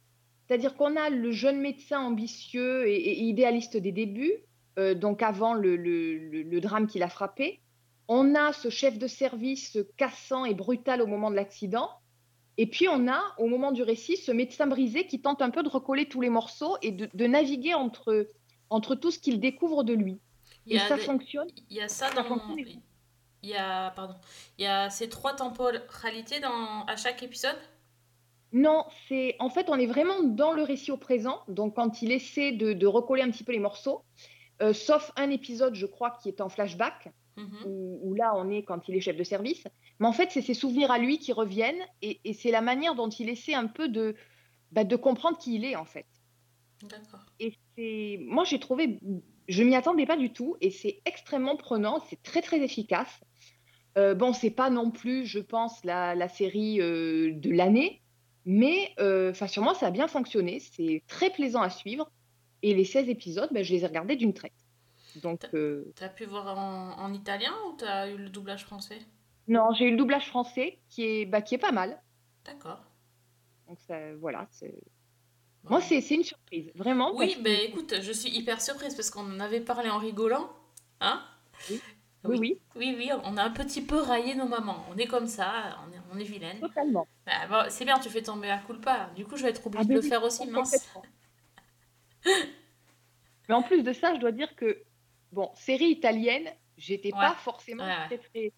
C'est-à-dire qu'on a le jeune médecin ambitieux et, et idéaliste des débuts, euh, donc avant le, le- le- le drame qui l'a frappé. On a ce chef de service cassant et brutal au moment de l'accident. Et puis on a, au moment du récit, ce médecin brisé qui tente un peu de recoller tous les morceaux et de, de naviguer entre, entre tout ce qu'il découvre de lui. Il y Et ça des- fonctionne. Il y a ça Ça dans. fonctionne. Il y a, pardon, il y a ces trois temporalités dans, à chaque épisode? Non, c'est en fait, on est vraiment dans le récit au présent. Donc, quand il essaie de, de recoller un petit peu les morceaux, euh, sauf un épisode, je crois, qui est en flashback, Mhm. où, où là, on est quand il est chef de service. Mais en fait, c'est ses souvenirs à lui qui reviennent et, et c'est la manière dont il essaie un peu de, bah, de comprendre qui il est, en fait. D'accord. Et c'est, moi, j'ai trouvé, je m'y attendais pas du tout, et c'est extrêmement prenant, c'est très très efficace. Euh, bon, c'est pas non plus, je pense, la, la série euh, de l'année, mais enfin, sur moi, ça a bien fonctionné, c'est très plaisant à suivre, et les 16 épisodes, ben, je les ai regardés d'une traite. Donc, euh, T'as pu voir en, en italien ou t'as eu le doublage français? Non, j'ai eu le doublage français qui est, bah, qui est pas mal. D'accord. Donc, ça, voilà, c'est... Moi, c'est c'est une surprise, vraiment. Oui, que- ben écoute, je suis hyper surprise parce qu'on en avait parlé en rigolant. Hein? Oui. Oui, oui. Oui, oui, on a un petit peu raillé nos mamans. On est comme ça, on est, on est vilaine. Totalement. Bah, bon, c'est bien, tu fais tomber la culpa. Du coup, je vais être obligée Ah, de le faire aussi, mince. Mais en plus de ça, je dois dire que, bon, série italienne, j'étais pas forcément ouais. très, très.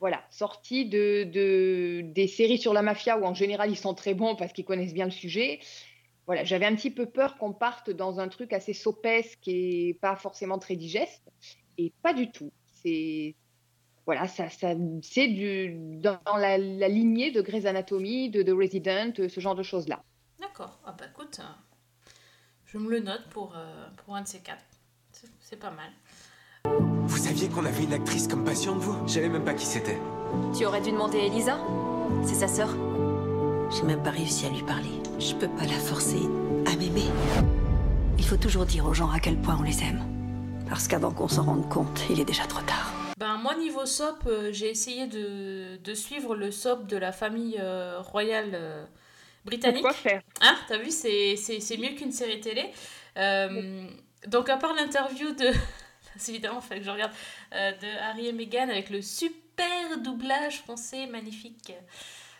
Voilà, sortie de, de, des séries sur la mafia où en général ils sont très bons parce qu'ils connaissent bien le sujet. Voilà, j'avais un petit peu peur qu'on parte dans un truc assez sopesque et pas forcément très digeste. Et pas du tout. C'est. Voilà, ça, ça, c'est du, dans la, la lignée de Grey's Anatomy, de The Resident, ce genre de choses-là. D'accord. Ah bah écoute, euh, je me le note pour, euh, pour un de ces quatre. C'est- C'est pas mal. Vous saviez qu'on avait une actrice comme patiente, vous? Je savais même pas qui c'était. Tu aurais dû demander à Elisa C'est sa sœur. J'ai même pas réussi à lui parler. Je peux pas la forcer à m'aimer. Il faut toujours dire aux gens à quel point on les aime. Parce qu'avant qu'on s'en rende compte, il est déjà trop tard. Ben, moi, niveau soap, euh, j'ai essayé de, de suivre le soap de la famille euh, royale euh, britannique. Pourquoi faire? Hein, t'as vu, c'est, c'est, c'est mieux qu'une série télé. Donc, à part l'interview de. c'est évidemment, il fallait que je regarde. de Harry et Meghan avec le super doublage français magnifique.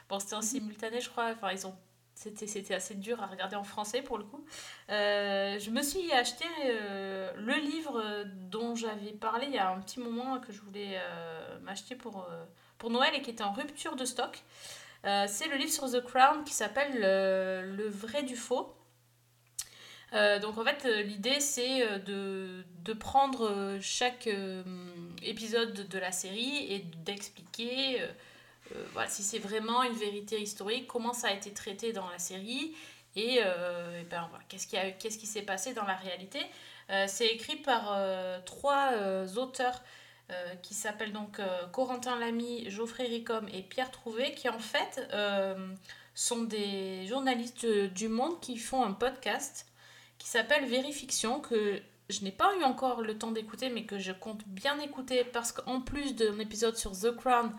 Bon, c'était en simultané, je crois. Enfin, ils ont. C'était, assez dur à regarder en français pour le coup. Euh, je me suis acheté euh, le livre dont j'avais parlé il y a un petit moment que je voulais euh, m'acheter pour, pour Noël et qui était en rupture de stock. C'est le livre sur The Crown qui s'appelle Le vrai du faux. Donc en fait, l'idée c'est de, de prendre chaque épisode de la série et d'expliquer voilà, si c'est vraiment une vérité historique, comment ça a été traité dans la série Et, euh, ben, qu'est-ce qui, s'est passé dans la réalité. Euh, C'est écrit par euh, trois euh, auteurs euh, qui s'appellent donc euh, Corentin Lamy, Geoffrey Ricom et Pierre Trouvé, qui en fait euh, sont des journalistes du Monde qui font un podcast qui s'appelle Vérifiction, que je n'ai pas eu encore le temps d'écouter, mais que je compte bien écouter parce qu'en plus d'un épisode sur The Crown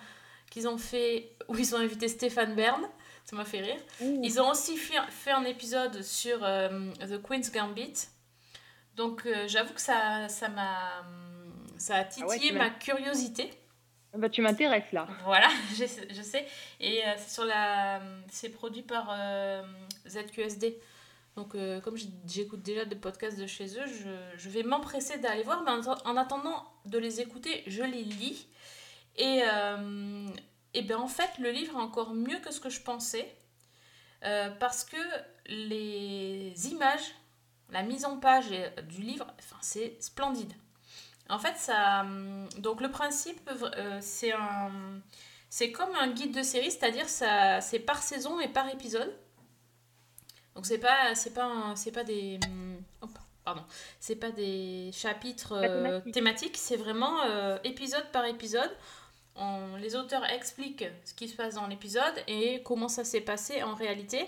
qu'ils ont fait, où ils ont invité Stéphane Bern, ça m'a fait rire. Ils ont aussi fait, fait un épisode sur euh, The Queen's Gambit. Donc euh, j'avoue que ça ça m'a ça a titillé Ah ouais, tu ma curiosité. Bah, tu m'intéresses là. Voilà, je sais. je sais. Et euh, c'est sur la c'est produit par ZQSD. Donc comme j'écoute déjà des podcasts de chez eux, je, je vais m'empresser d'aller voir mais en attendant de les écouter, je les lis. Et euh, et ben en fait, le livre est encore mieux que ce que je pensais. Euh, parce que les images, la mise en page et- du livre, enfin, c'est splendide. En fait, ça, hum, donc le principe, euh, c'est un, c'est comme un guide de série, c'est-à-dire ça, c'est par saison et par épisode. Donc c'est pas, c'est pas, c'est pas des, hop, pardon, c'est pas des chapitres euh, thématiques, c'est vraiment euh, épisode par épisode. Les auteurs expliquent ce qui se passe dans l'épisode et comment ça s'est passé en réalité.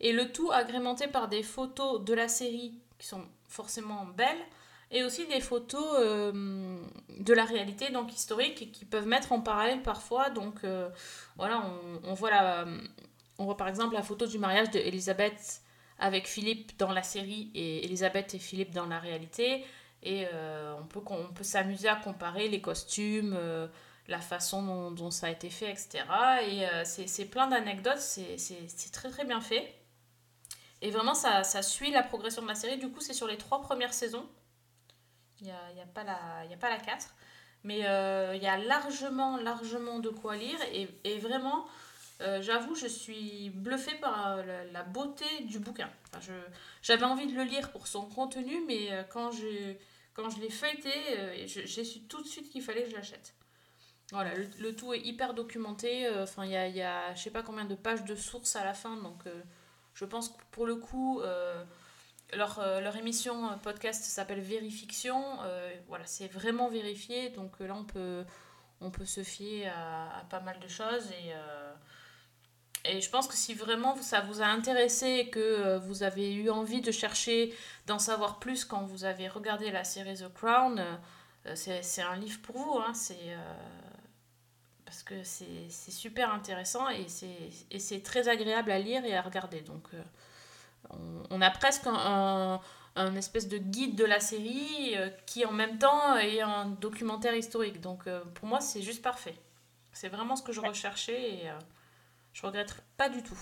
Et le tout agrémenté par des photos de la série qui sont forcément belles et aussi des photos euh, de la réalité, donc historique, qui peuvent mettre en parallèle parfois. Donc euh, voilà, on, voit par exemple la photo du mariage de Elisabeth avec Philippe dans la série et Elisabeth et Philippe dans la réalité. Et euh, on peut, s'amuser à comparer les costumes, la façon dont, ça a été fait, etc. Et euh, c'est plein d'anecdotes, c'est très très bien fait. Et vraiment, ça, ça suit la progression de la série. Du coup, c'est sur les trois premières saisons. Il n'y a, y a, pas la- y a pas la 4. Mais euh, il y a largement, largement de quoi lire. Et, et vraiment, euh, j'avoue, je suis bluffée par euh, la, beauté du bouquin. J'avais envie de le lire pour son contenu, mais quand je, quand je l'ai feuilleté, j'ai su tout de suite qu'il fallait que je l'achète. Voilà, le, tout est hyper documenté. euh, Enfin, il y a, y a je sais pas combien de pages de sources à la fin. Donc, euh, je pense que pour le coup, euh, leur, leur émission podcast s'appelle Vérifiction. voilà, c'est vraiment vérifié. Donc là, on peut, on peut se fier à, pas mal de choses. Et, et je pense que si vraiment ça vous a intéressé et que vous avez eu envie de chercher, d'en savoir plus quand vous avez regardé la série The Crown, c'est un livre pour vous. Hein, c'est. Parce que c'est super intéressant et c'est très agréable à lire et à regarder. Donc, euh, on, on a presque un, un- un espèce de guide de la série euh, qui, en même temps, est un documentaire historique. Donc, euh, pour moi, c'est juste parfait. C'est vraiment ce que je recherchais et je regrette pas du tout.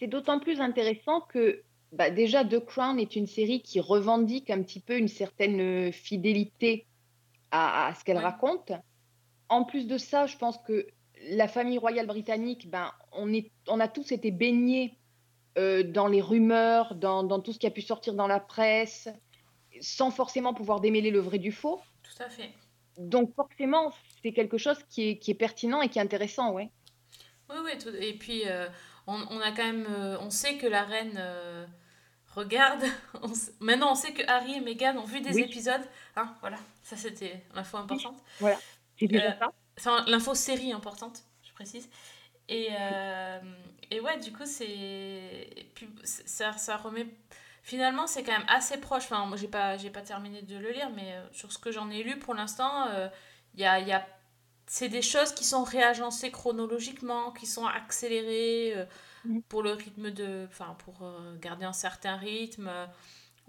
C'est d'autant plus intéressant que bah, déjà The Crown est une série qui revendique un petit peu une certaine fidélité à, à ce qu'elle raconte. En plus de ça, je pense que la famille royale britannique, ben, on, est, on a tous été baignés euh, dans les rumeurs, dans, dans tout ce qui a pu sortir dans la presse, sans forcément pouvoir démêler le vrai du faux. Tout à fait. Donc forcément, c'est quelque chose qui est, qui est pertinent et qui est intéressant, ouais. Oui, oui. tout- Et puis, euh, on, on a quand même. euh, on sait que la reine regarde. On s- Maintenant, on sait que Harry et Meghan ont vu des Oui. épisodes. Hein, voilà, ça c'était l'info importante. Voilà, c'est déjà Euh, ça. Enfin, l'info série importante, je précise. Et, euh, et ouais, du coup, c'est. Ça, ça remet. Finalement, c'est quand même assez proche. Enfin, moi, j'ai pas, pas terminé de le lire, mais euh, sur ce que j'en ai lu pour l'instant, euh, y a, y a... c'est des choses qui sont réagencées chronologiquement, qui sont accélérées euh, pour le rythme de. Enfin, pour garder un certain rythme.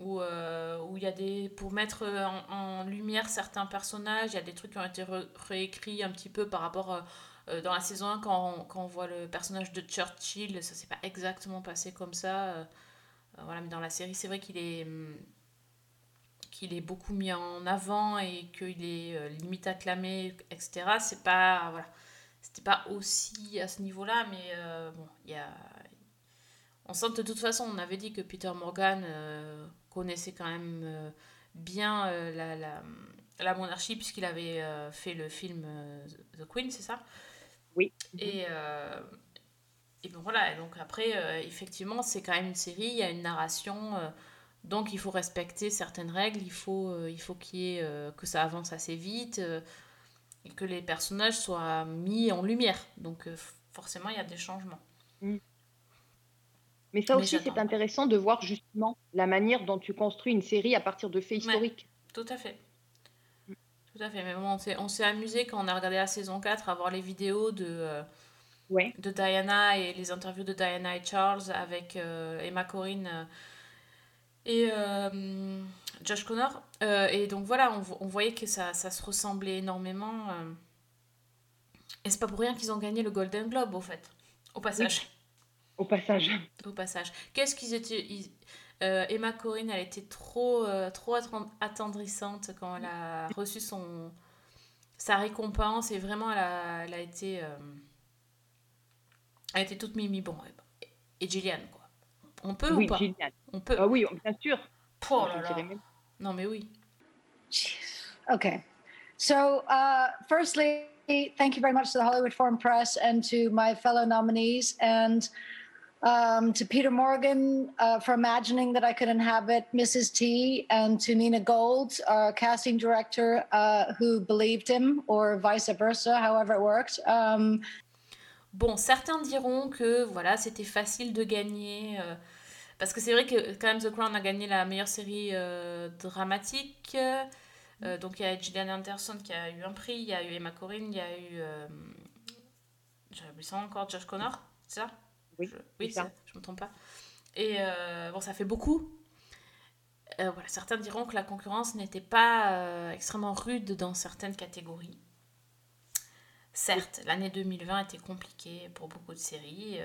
Euh, où il y a des pour mettre en, lumière certains personnages il y a des trucs qui ont été réécrits un petit peu par rapport euh, euh, dans la saison 1 quand on, quand on voit le personnage de Churchill ça s'est pas exactement passé comme ça voilà mais dans la série c'est vrai qu'il est hum, qu'il est beaucoup mis en avant et qu'il est limite acclamé etc c'est pas voilà c'était pas aussi à ce niveau là mais bon il y a on sent de toute façon, on avait dit que Peter Morgan connaissait quand même euh, bien euh, la, la, la monarchie puisqu'il avait euh, fait le film The Queen, c'est ça? Oui. Et, et bon voilà, et donc après, effectivement, c'est quand même une série, il y a une narration, donc il faut respecter certaines règles, il faut, euh, il faut qu'il y ait, euh, que ça avance assez vite, euh, et que les personnages soient mis en lumière. Donc forcément, il y a des changements. Mais ça aussi, c'est intéressant de voir justement la manière dont tu construis une série à partir de faits Ouais. historiques. Tout à fait. Tout à fait. Mais bon, on s'est, amusé quand on a regardé la saison 4 à voir les vidéos de, euh, Ouais. de Diana et les interviews de Diana et Charles avec euh, Emma Corrin euh, et euh, Josh Connor. Et donc voilà, on, vo- on voyait que ça, ça se ressemblait énormément. Et c'est pas pour rien qu'ils ont gagné le Golden Globe, au fait. Au passage. Au passage. Au passage. Qu'est-ce qu'ils étaient. ils- euh, Emma Corrin, elle était trop, euh, trop attend- attendrissante quand elle a reçu son, sa récompense et vraiment elle a, elle a été. euh, elle était toute mimi. Bon, et, et Gillian, quoi. On peut oui, ou pas? Gillian. On peut. Ah oui, bien sûr. Oh là là. Non, mais oui. Okay. So, uh, firstly, thank you very much to the Hollywood Foreign Press and to my fellow nominees, and um, to Peter Morgan uh, for imagining that I could inhabit Mrs. T, and to Nina Gold, our casting director, uh, who believed him, or vice versa, however it worked. Um, Bon, certains diront que voilà, c'était facile de gagner. euh, parce que c'est vrai que quand même The Crown a gagné la meilleure série euh, dramatique. Euh, donc il y a Gillian Anderson qui a eu un prix, il y a eu Emma Corrin, il y a eu. Euh, J'avais oublié nom encore, Josh Connor, c'est ça? Oui, je, oui ça. je me trompe pas. Et euh, bon, ça fait beaucoup. Euh, voilà, certains diront que la concurrence n'était pas euh, extrêmement rude dans certaines catégories. Certes, l'année 2020 était compliquée pour beaucoup de séries.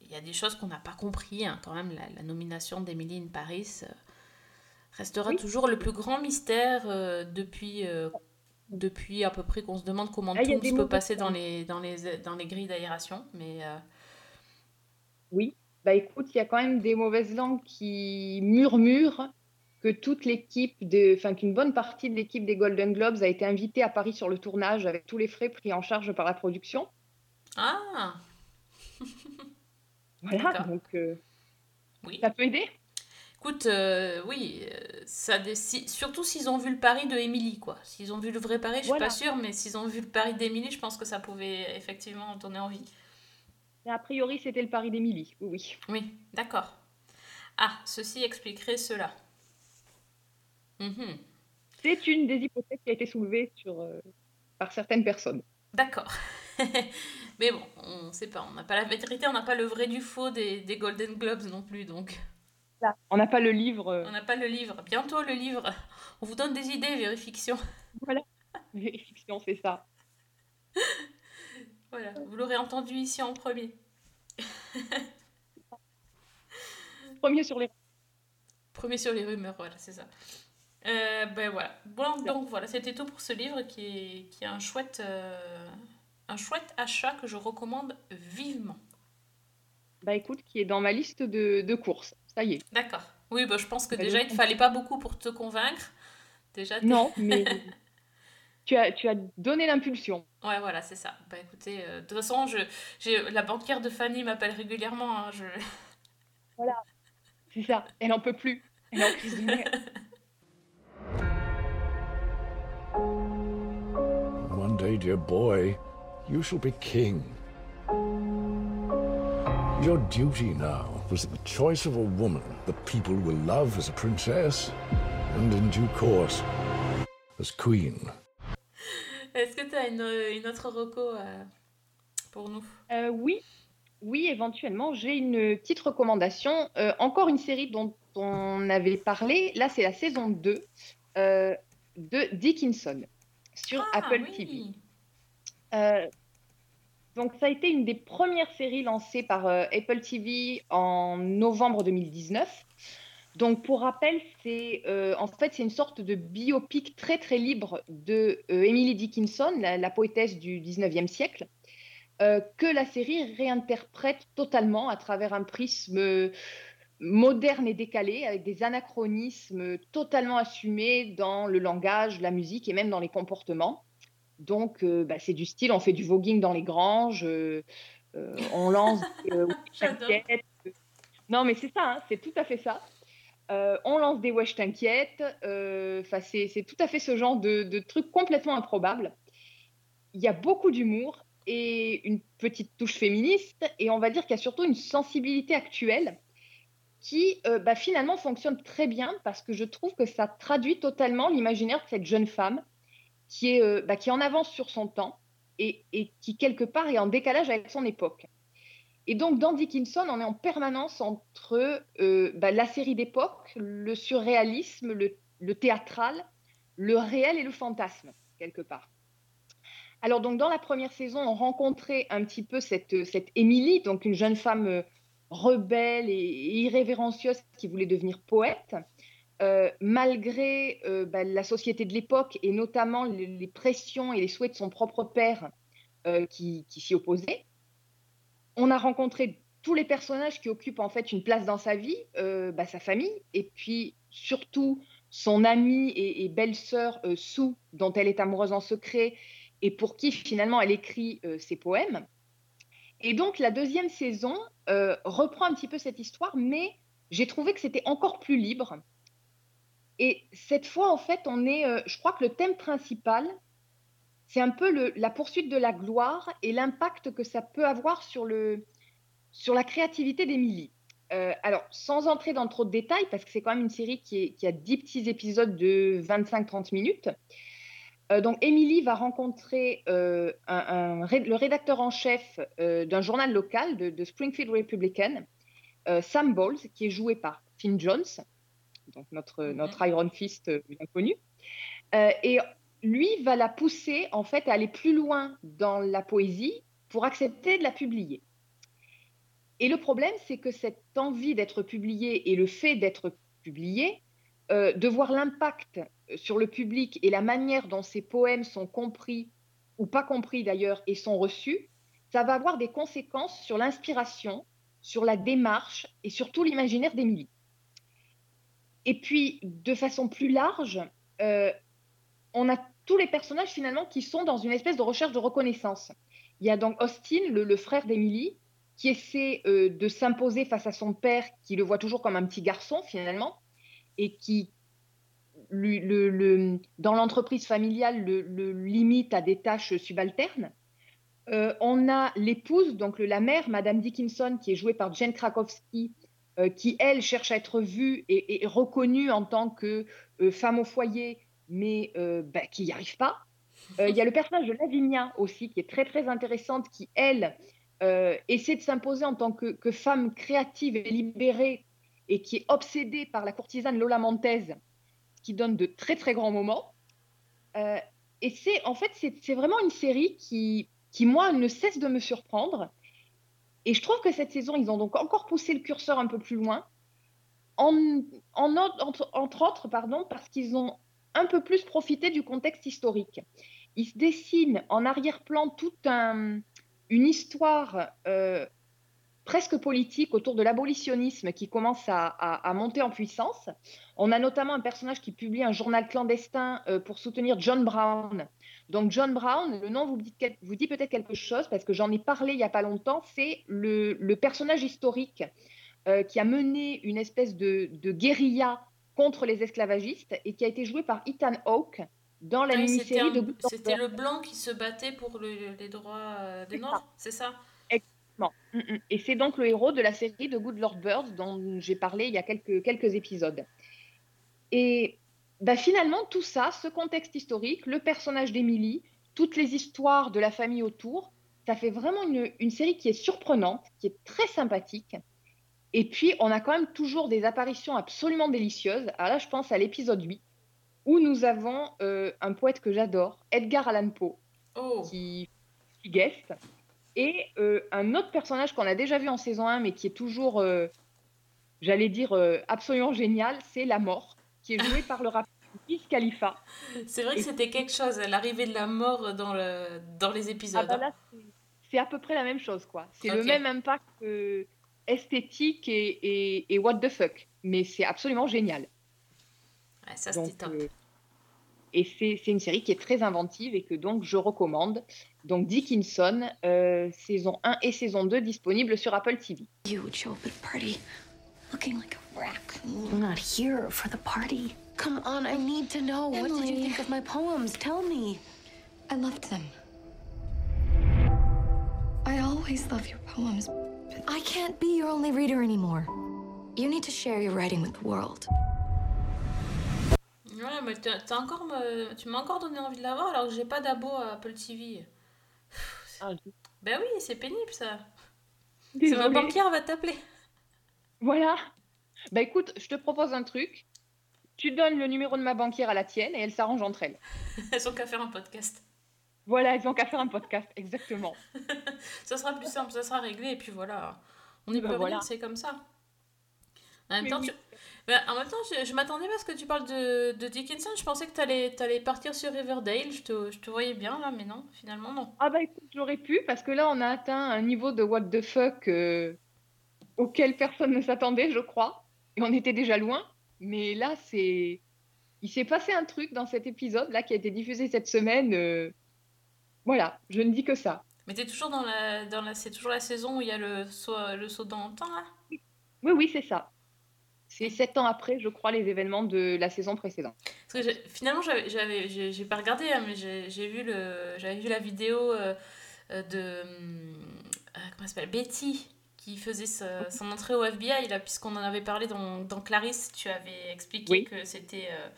Il y a des choses qu'on n'a pas compris. hein, quand même, la, la nomination d'Emily in Paris restera Oui. toujours le plus grand mystère depuis, depuis à peu près qu'on se demande comment Ah, tout des peut passer dans les, dans, les, dans les grilles d'aération. Mais euh, Oui, bah écoute, il y a quand même des mauvaises langues qui murmurent que toute l'équipe, enfin qu'une bonne partie de l'équipe des Golden Globes a été invitée à Paris sur le tournage avec tous les frais pris en charge par la production. Ah Voilà, donc euh, Oui. ça peut aider. Écoute, euh, oui, euh, ça. Surtout s'ils ont vu le pari de Émilie, quoi. S'ils ont vu le vrai pari, je suis Voilà. pas sûre, mais s'ils ont vu le pari d'Émilie, je pense que ça pouvait effectivement donner envie. A priori, c'était le pari d'Émilie, oui, oui. D'accord. Ah, ceci expliquerait cela. Mhm, C'est une des hypothèses qui a été soulevée sur, euh, par certaines personnes. D'accord. mais bon, on sait pas, on n'a pas la vérité, on n'a pas le vrai du faux des, des Golden Globes non plus, donc Là, on n'a pas le livre. euh, on n'a pas le livre. Bientôt le livre. On vous donne des idées, vérifiction. Voilà, vérification, c'est ça. Voilà, vous l'aurez entendu ici en premier. Premier sur les. Premier sur les rumeurs, voilà, c'est ça. Euh, ben voilà. Bon, donc voilà, c'était tout pour ce livre qui est, qui est un, chouette, euh, un chouette achat que je recommande vivement. Bah écoute, qui est dans ma liste de, de courses. Ça y est. D'accord. Oui, bah, je pense que Bah, déjà, il ne fallait pas beaucoup pour te convaincre. Déjà, Non, mais tu as, tu as donné l'impulsion. Ouais, voilà, c'est ça. Bah écoutez, euh, de toute façon, je, j'ai, la banquière de Fanny m'appelle régulièrement. hein, je... Voilà, c'est ça. Elle n'en peut plus. Elle est en nerfs. One day, dear boy, you shall be king. Your duty now was the choice of a woman that people will love as a princess, and in due course, as queen. Est-ce que tu as une, une autre reco euh, pour nous? Euh, oui, oui, éventuellement, j'ai une petite recommandation. Euh, encore une série dont on avait parlé. Là, c'est la saison 2 euh, de Dickinson sur Ah, Apple oui. TV. Euh, donc, ça a été une des premières séries lancées par euh, Apple TV en novembre 2019. Donc, pour rappel, c'est euh, en fait c'est une sorte de biopic très très libre de euh, Emily Dickinson, la, la poétesse du 19e siècle, euh, que la série réinterprète totalement à travers un prisme moderne et décalé, avec des anachronismes totalement assumés dans le langage, la musique et même dans les comportements. Donc, bah, c'est du style, on fait du voguing dans les granges, on lance des. Non, mais c'est ça, hein, c'est tout à fait ça. Euh, on lance des wesh t'inquiète. euh, 'fin, c'est tout à fait ce genre de, truc complètement improbable. Il y a beaucoup d'humour et une petite touche féministe, et on va dire qu'il y a surtout une sensibilité actuelle qui euh, bah, finalement fonctionne très bien parce que je trouve que ça traduit totalement l'imaginaire de cette jeune femme qui est, bah, qui en avance sur son temps et qui quelque part est en décalage avec son époque. Et donc dans Dickinson, on est en permanence entre euh, bah, la série d'époque, le surréalisme, le, théâtral, le réel et le fantasme, quelque part. Alors donc dans la première saison, on rencontrait un petit peu cette, cette Émilie, donc une jeune femme euh, rebelle et, irrévérencieuse qui voulait devenir poète. Euh, malgré bah, la société de l'époque et notamment les, pressions et les souhaits de son propre père qui, s'y opposaient. On a rencontré tous les personnages qui occupent en fait une place dans sa vie, euh, bah, sa famille, et puis surtout son amie et, belle-sœur euh, Sue, dont elle est amoureuse en secret, et pour qui finalement elle écrit euh, ses poèmes. Et donc la deuxième saison reprend un petit peu cette histoire, mais j'ai trouvé que c'était encore plus libre. Et cette fois, en fait, on est, je crois que le thème principal, c'est un peu le- la poursuite de la gloire et l'impact que ça peut avoir sur, le, sur la créativité d'Émilie. Euh, alors, sans entrer dans trop de détails, parce que c'est quand même une série qui, est- qui a 10 petits épisodes de 25-30 minutes. Euh, donc, Émilie va rencontrer euh, un- un ré- le rédacteur en chef euh, d'un journal local de, de Springfield Republican, Sam Bowles, qui est joué par Finn Jones, donc notre, notre Iron Fist bien connu. Et lui va la pousser en fait à aller plus loin dans la poésie pour accepter de la publier. Et le problème, c'est que cette envie d'être publié et le fait d'être publié, euh, de voir l'impact sur le public et la manière dont ces poèmes sont compris ou pas compris d'ailleurs et sont reçus, ça va avoir des conséquences sur l'inspiration, sur la démarche et surtout l'imaginaire d'Émilie. Et puis, de façon plus large, euh, on a tous les personnages finalement qui sont dans une espèce de recherche de reconnaissance. Il y a donc Austin, le, frère d'Emily, qui essaie euh, de s'imposer face à son père, qui le voit toujours comme un petit garçon finalement, et qui, dans l'entreprise familiale, le, limite à des tâches subalternes. Euh, on a l'épouse, donc la mère, Madame Dickinson, qui est jouée par Jane Krakowski, euh, qui, elle, cherche à être vue et, reconnue en tant que femme au foyer, mais euh, bah, qui n'y arrive pas. Euh, Il y a le personnage de Lavinia aussi, qui est très, très intéressante, qui, elle, euh, essaie de s'imposer en tant que, femme créative et libérée, et qui est obsédée par la courtisane Lola Montez, qui donne de très, très grands moments. Et c'est, en fait, c'est vraiment une série qui, qui, moi, ne cesse de me surprendre. Et je trouve que cette saison, ils ont donc encore poussé le curseur un peu plus loin, entre, entre autres, pardon, parce qu'ils ont un peu plus profité du contexte historique. Il se dessine en arrière-plan toute un- une histoire euh, presque politique autour de l'abolitionnisme qui commence à, monter en puissance. On a notamment un personnage qui publie un journal clandestin euh, pour soutenir John Brown. Donc John Brown, le nom vous dit, peut-être quelque chose parce que j'en ai parlé il n'y a pas longtemps, c'est le, personnage historique euh, qui a mené une espèce de guérilla contre les esclavagistes et qui a été joué par Ethan Hawke dans la oui, mini-série de Good C'était le blanc qui se battait pour le- les droits euh, des. Noirs, c'est ça? Exactement. Mm, mm. Et c'est donc le héros de la série de Good Lord Birds dont j'ai parlé il y a quelques, quelques épisodes. Et bah, finalement, tout ça, ce contexte historique, le personnage d'Emily, toutes les histoires de la famille autour, ça fait vraiment une, une série qui est surprenante, qui est très sympathique. Et puis, on a quand même toujours des apparitions absolument délicieuses. Alors là, je pense à l'épisode 8, où nous avons euh, un poète que j'adore, Edgar Allan Poe, Oh, qui, qui guest, et euh, un autre personnage qu'on a déjà vu en saison 1, mais qui est toujours, euh, j'allais dire, absolument génial, c'est la mort, qui est joué par le rappeur Wiz Khalifa. c'est vrai que c'était quelque chose, l'arrivée de la mort dans, le, dans les Ah épisodes. bah là, c'est- à peu près la même chose, quoi. C'est le même impact euh, esthétique et, et, et what the fuck, mais c'est absolument génial. Ouais, ça Donc, c'était top. euh, Et c'est une série qui est très inventive et que donc je recommande. Donc Dickinson, euh, saison 1 et saison 2 disponibles sur Apple TV. Looking like a raccoon. I'm not here for the party. Come on, I need to know. What did you think of my poems? Tell me. I loved them. I always love your poems. I can't be your only reader anymore. You need to share your writing with the world. Ouais, mais encore me- tu m'as encore donné envie de la voir alors que j'ai pas d'abo à Apple TV. Ben oui, c'est pénible ça. C'est ma banquière va t'appeler. Voilà. Bah écoute, je te propose un truc. Tu donnes le numéro de ma banquière à la tienne et elles s'arrangent entre elles. Elles ont qu'à faire un podcast. Voilà, elles ont qu'à faire un podcast, exactement. Ça sera plus simple, ça sera réglé et puis voilà. On n'y Ben peut voilà. rien, c'est comme ça. En même temps, oui. tu- ben, en même temps, je, je m'attendais parce que tu parles de, de Dickinson. Je pensais que tu allais, partir sur Riverdale. Je te, je te voyais bien là, mais non, finalement non. Ah bah écoute, j'aurais pu parce que là on a atteint un niveau de what the fuck euh, auquel personne ne s'attendait, je crois. Et on était déjà loin. Mais là, c'est. Il s'est passé un truc dans cet épisode là qui a été diffusé cette semaine. euh, Voilà, je ne dis que ça. Mais t'es toujours dans la, dans la, c'est toujours la saison où il y a le saut, le saut dans le temps là? Oui, oui, c'est ça. C'est sept ans après, je crois, les événements de la saison précédente. Parce que j'ai- finalement, j'avais, j'ai, pas regardé, hein, mais j'ai, vu le, j'avais vu la vidéo euh, euh, de euh, comment elle s'appelle Betty qui faisait sa- son entrée au FBI là, puisqu'on en avait parlé dans, dans Clarisse. Tu avais expliqué Oui. que c'était euh,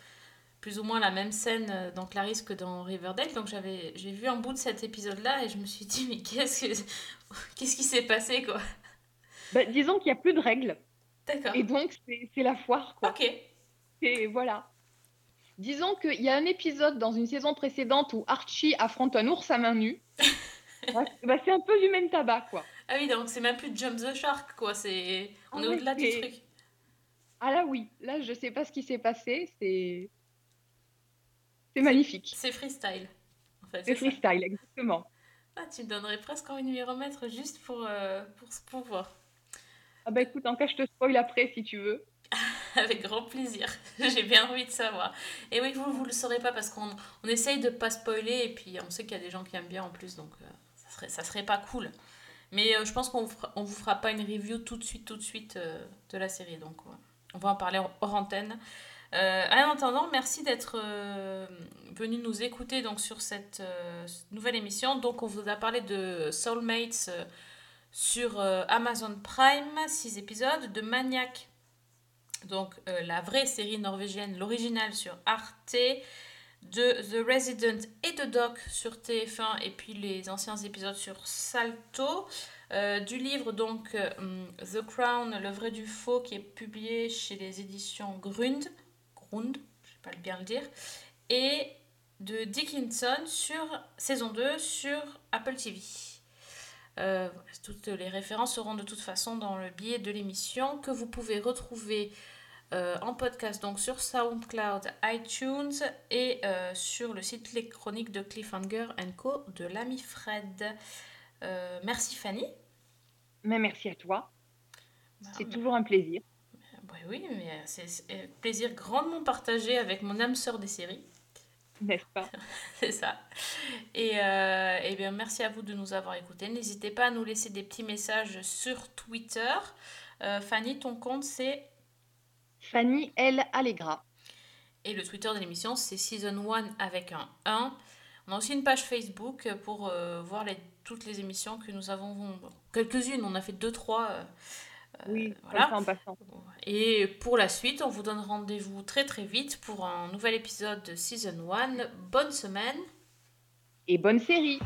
plus ou moins la même scène euh, dans Clarisse que dans Riverdale. Donc j'avais, j'ai vu un bout de cet épisode-là et je me suis dit mais qu'est-ce que, qu'est-ce qui s'est passé quoi? Bah, disons qu'il n'y a plus de règles. D'accord. Et donc, c'est c'est la foire, quoi. Ok. Et voilà. Disons qu'il y a un épisode dans une saison précédente où Archie affronte un ours à main nue. Bah, bah, c'est un peu du même tabac, quoi. Ah oui, donc c'est même plus Jump the Shark quoi. C'est, on Ah est au-delà du truc. Ah là, oui. Là, je sais pas ce qui s'est passé. C'est. C'est magnifique. C'est freestyle. En fait, C'est ça. freestyle, exactement. Ah, tu me donnerais presque envie de m'y remettre juste pour, euh, pour ce pouvoir. Ah bah écoute, en cas, je te spoil après si tu veux. Avec grand plaisir. J'ai bien envie de savoir. Et oui, vous, vous le saurez pas parce qu'on on essaye de pas spoiler et puis on sait qu'il y a des gens qui aiment bien en plus, donc euh, ça, serait, ça serait pas cool. Mais euh, je pense qu'on on vous fera pas une review tout de suite, tout de suite euh, de la série, donc on va en parler hors antenne. Euh, en attendant, merci d'être euh, venu nous écouter donc sur cette euh, nouvelle émission. Donc on vous a parlé de Soulmates sur Amazon Prime, 6 épisodes, de Maniac donc la vraie série norvégienne, l'original sur Arte, de The Resident et de Doc sur TF1 et puis les anciens épisodes sur Salto, du livre donc The Crown, le vrai du faux qui est publié chez les éditions Grund, Grund, je sais pas bien le dire, et de Dickinson sur saison 2 sur Apple TV. Euh, toutes les références seront de toute façon dans le billet de l'émission que vous pouvez retrouver euh, en podcast donc sur SoundCloud, iTunes et euh, sur le site Les Chroniques de Cliffhanger Co de l'ami Fred. Merci Fanny. Mais merci à toi. C'est mais- toujours un plaisir. Bah oui, mais euh, c'est un plaisir grandement partagé avec mon âme sœur des séries. N'est-ce pas? C'est ça. Et, euh, eh bien, merci à vous de nous avoir écoutés. N'hésitez pas à nous laisser des petits messages sur Twitter. Euh, Fanny, ton compte, c'est... Fanny L. Allegra. Et le Twitter de l'émission, c'est Season 1 avec un 1. On a aussi une page Facebook pour euh, voir les, toutes les émissions que nous avons... Quelques-unes, on a fait 2-3. Oui, voilà. en passant. Et pour la suite, on vous donne rendez-vous très très vite pour un nouvel épisode de Season 1. Bonne semaine Et bonne série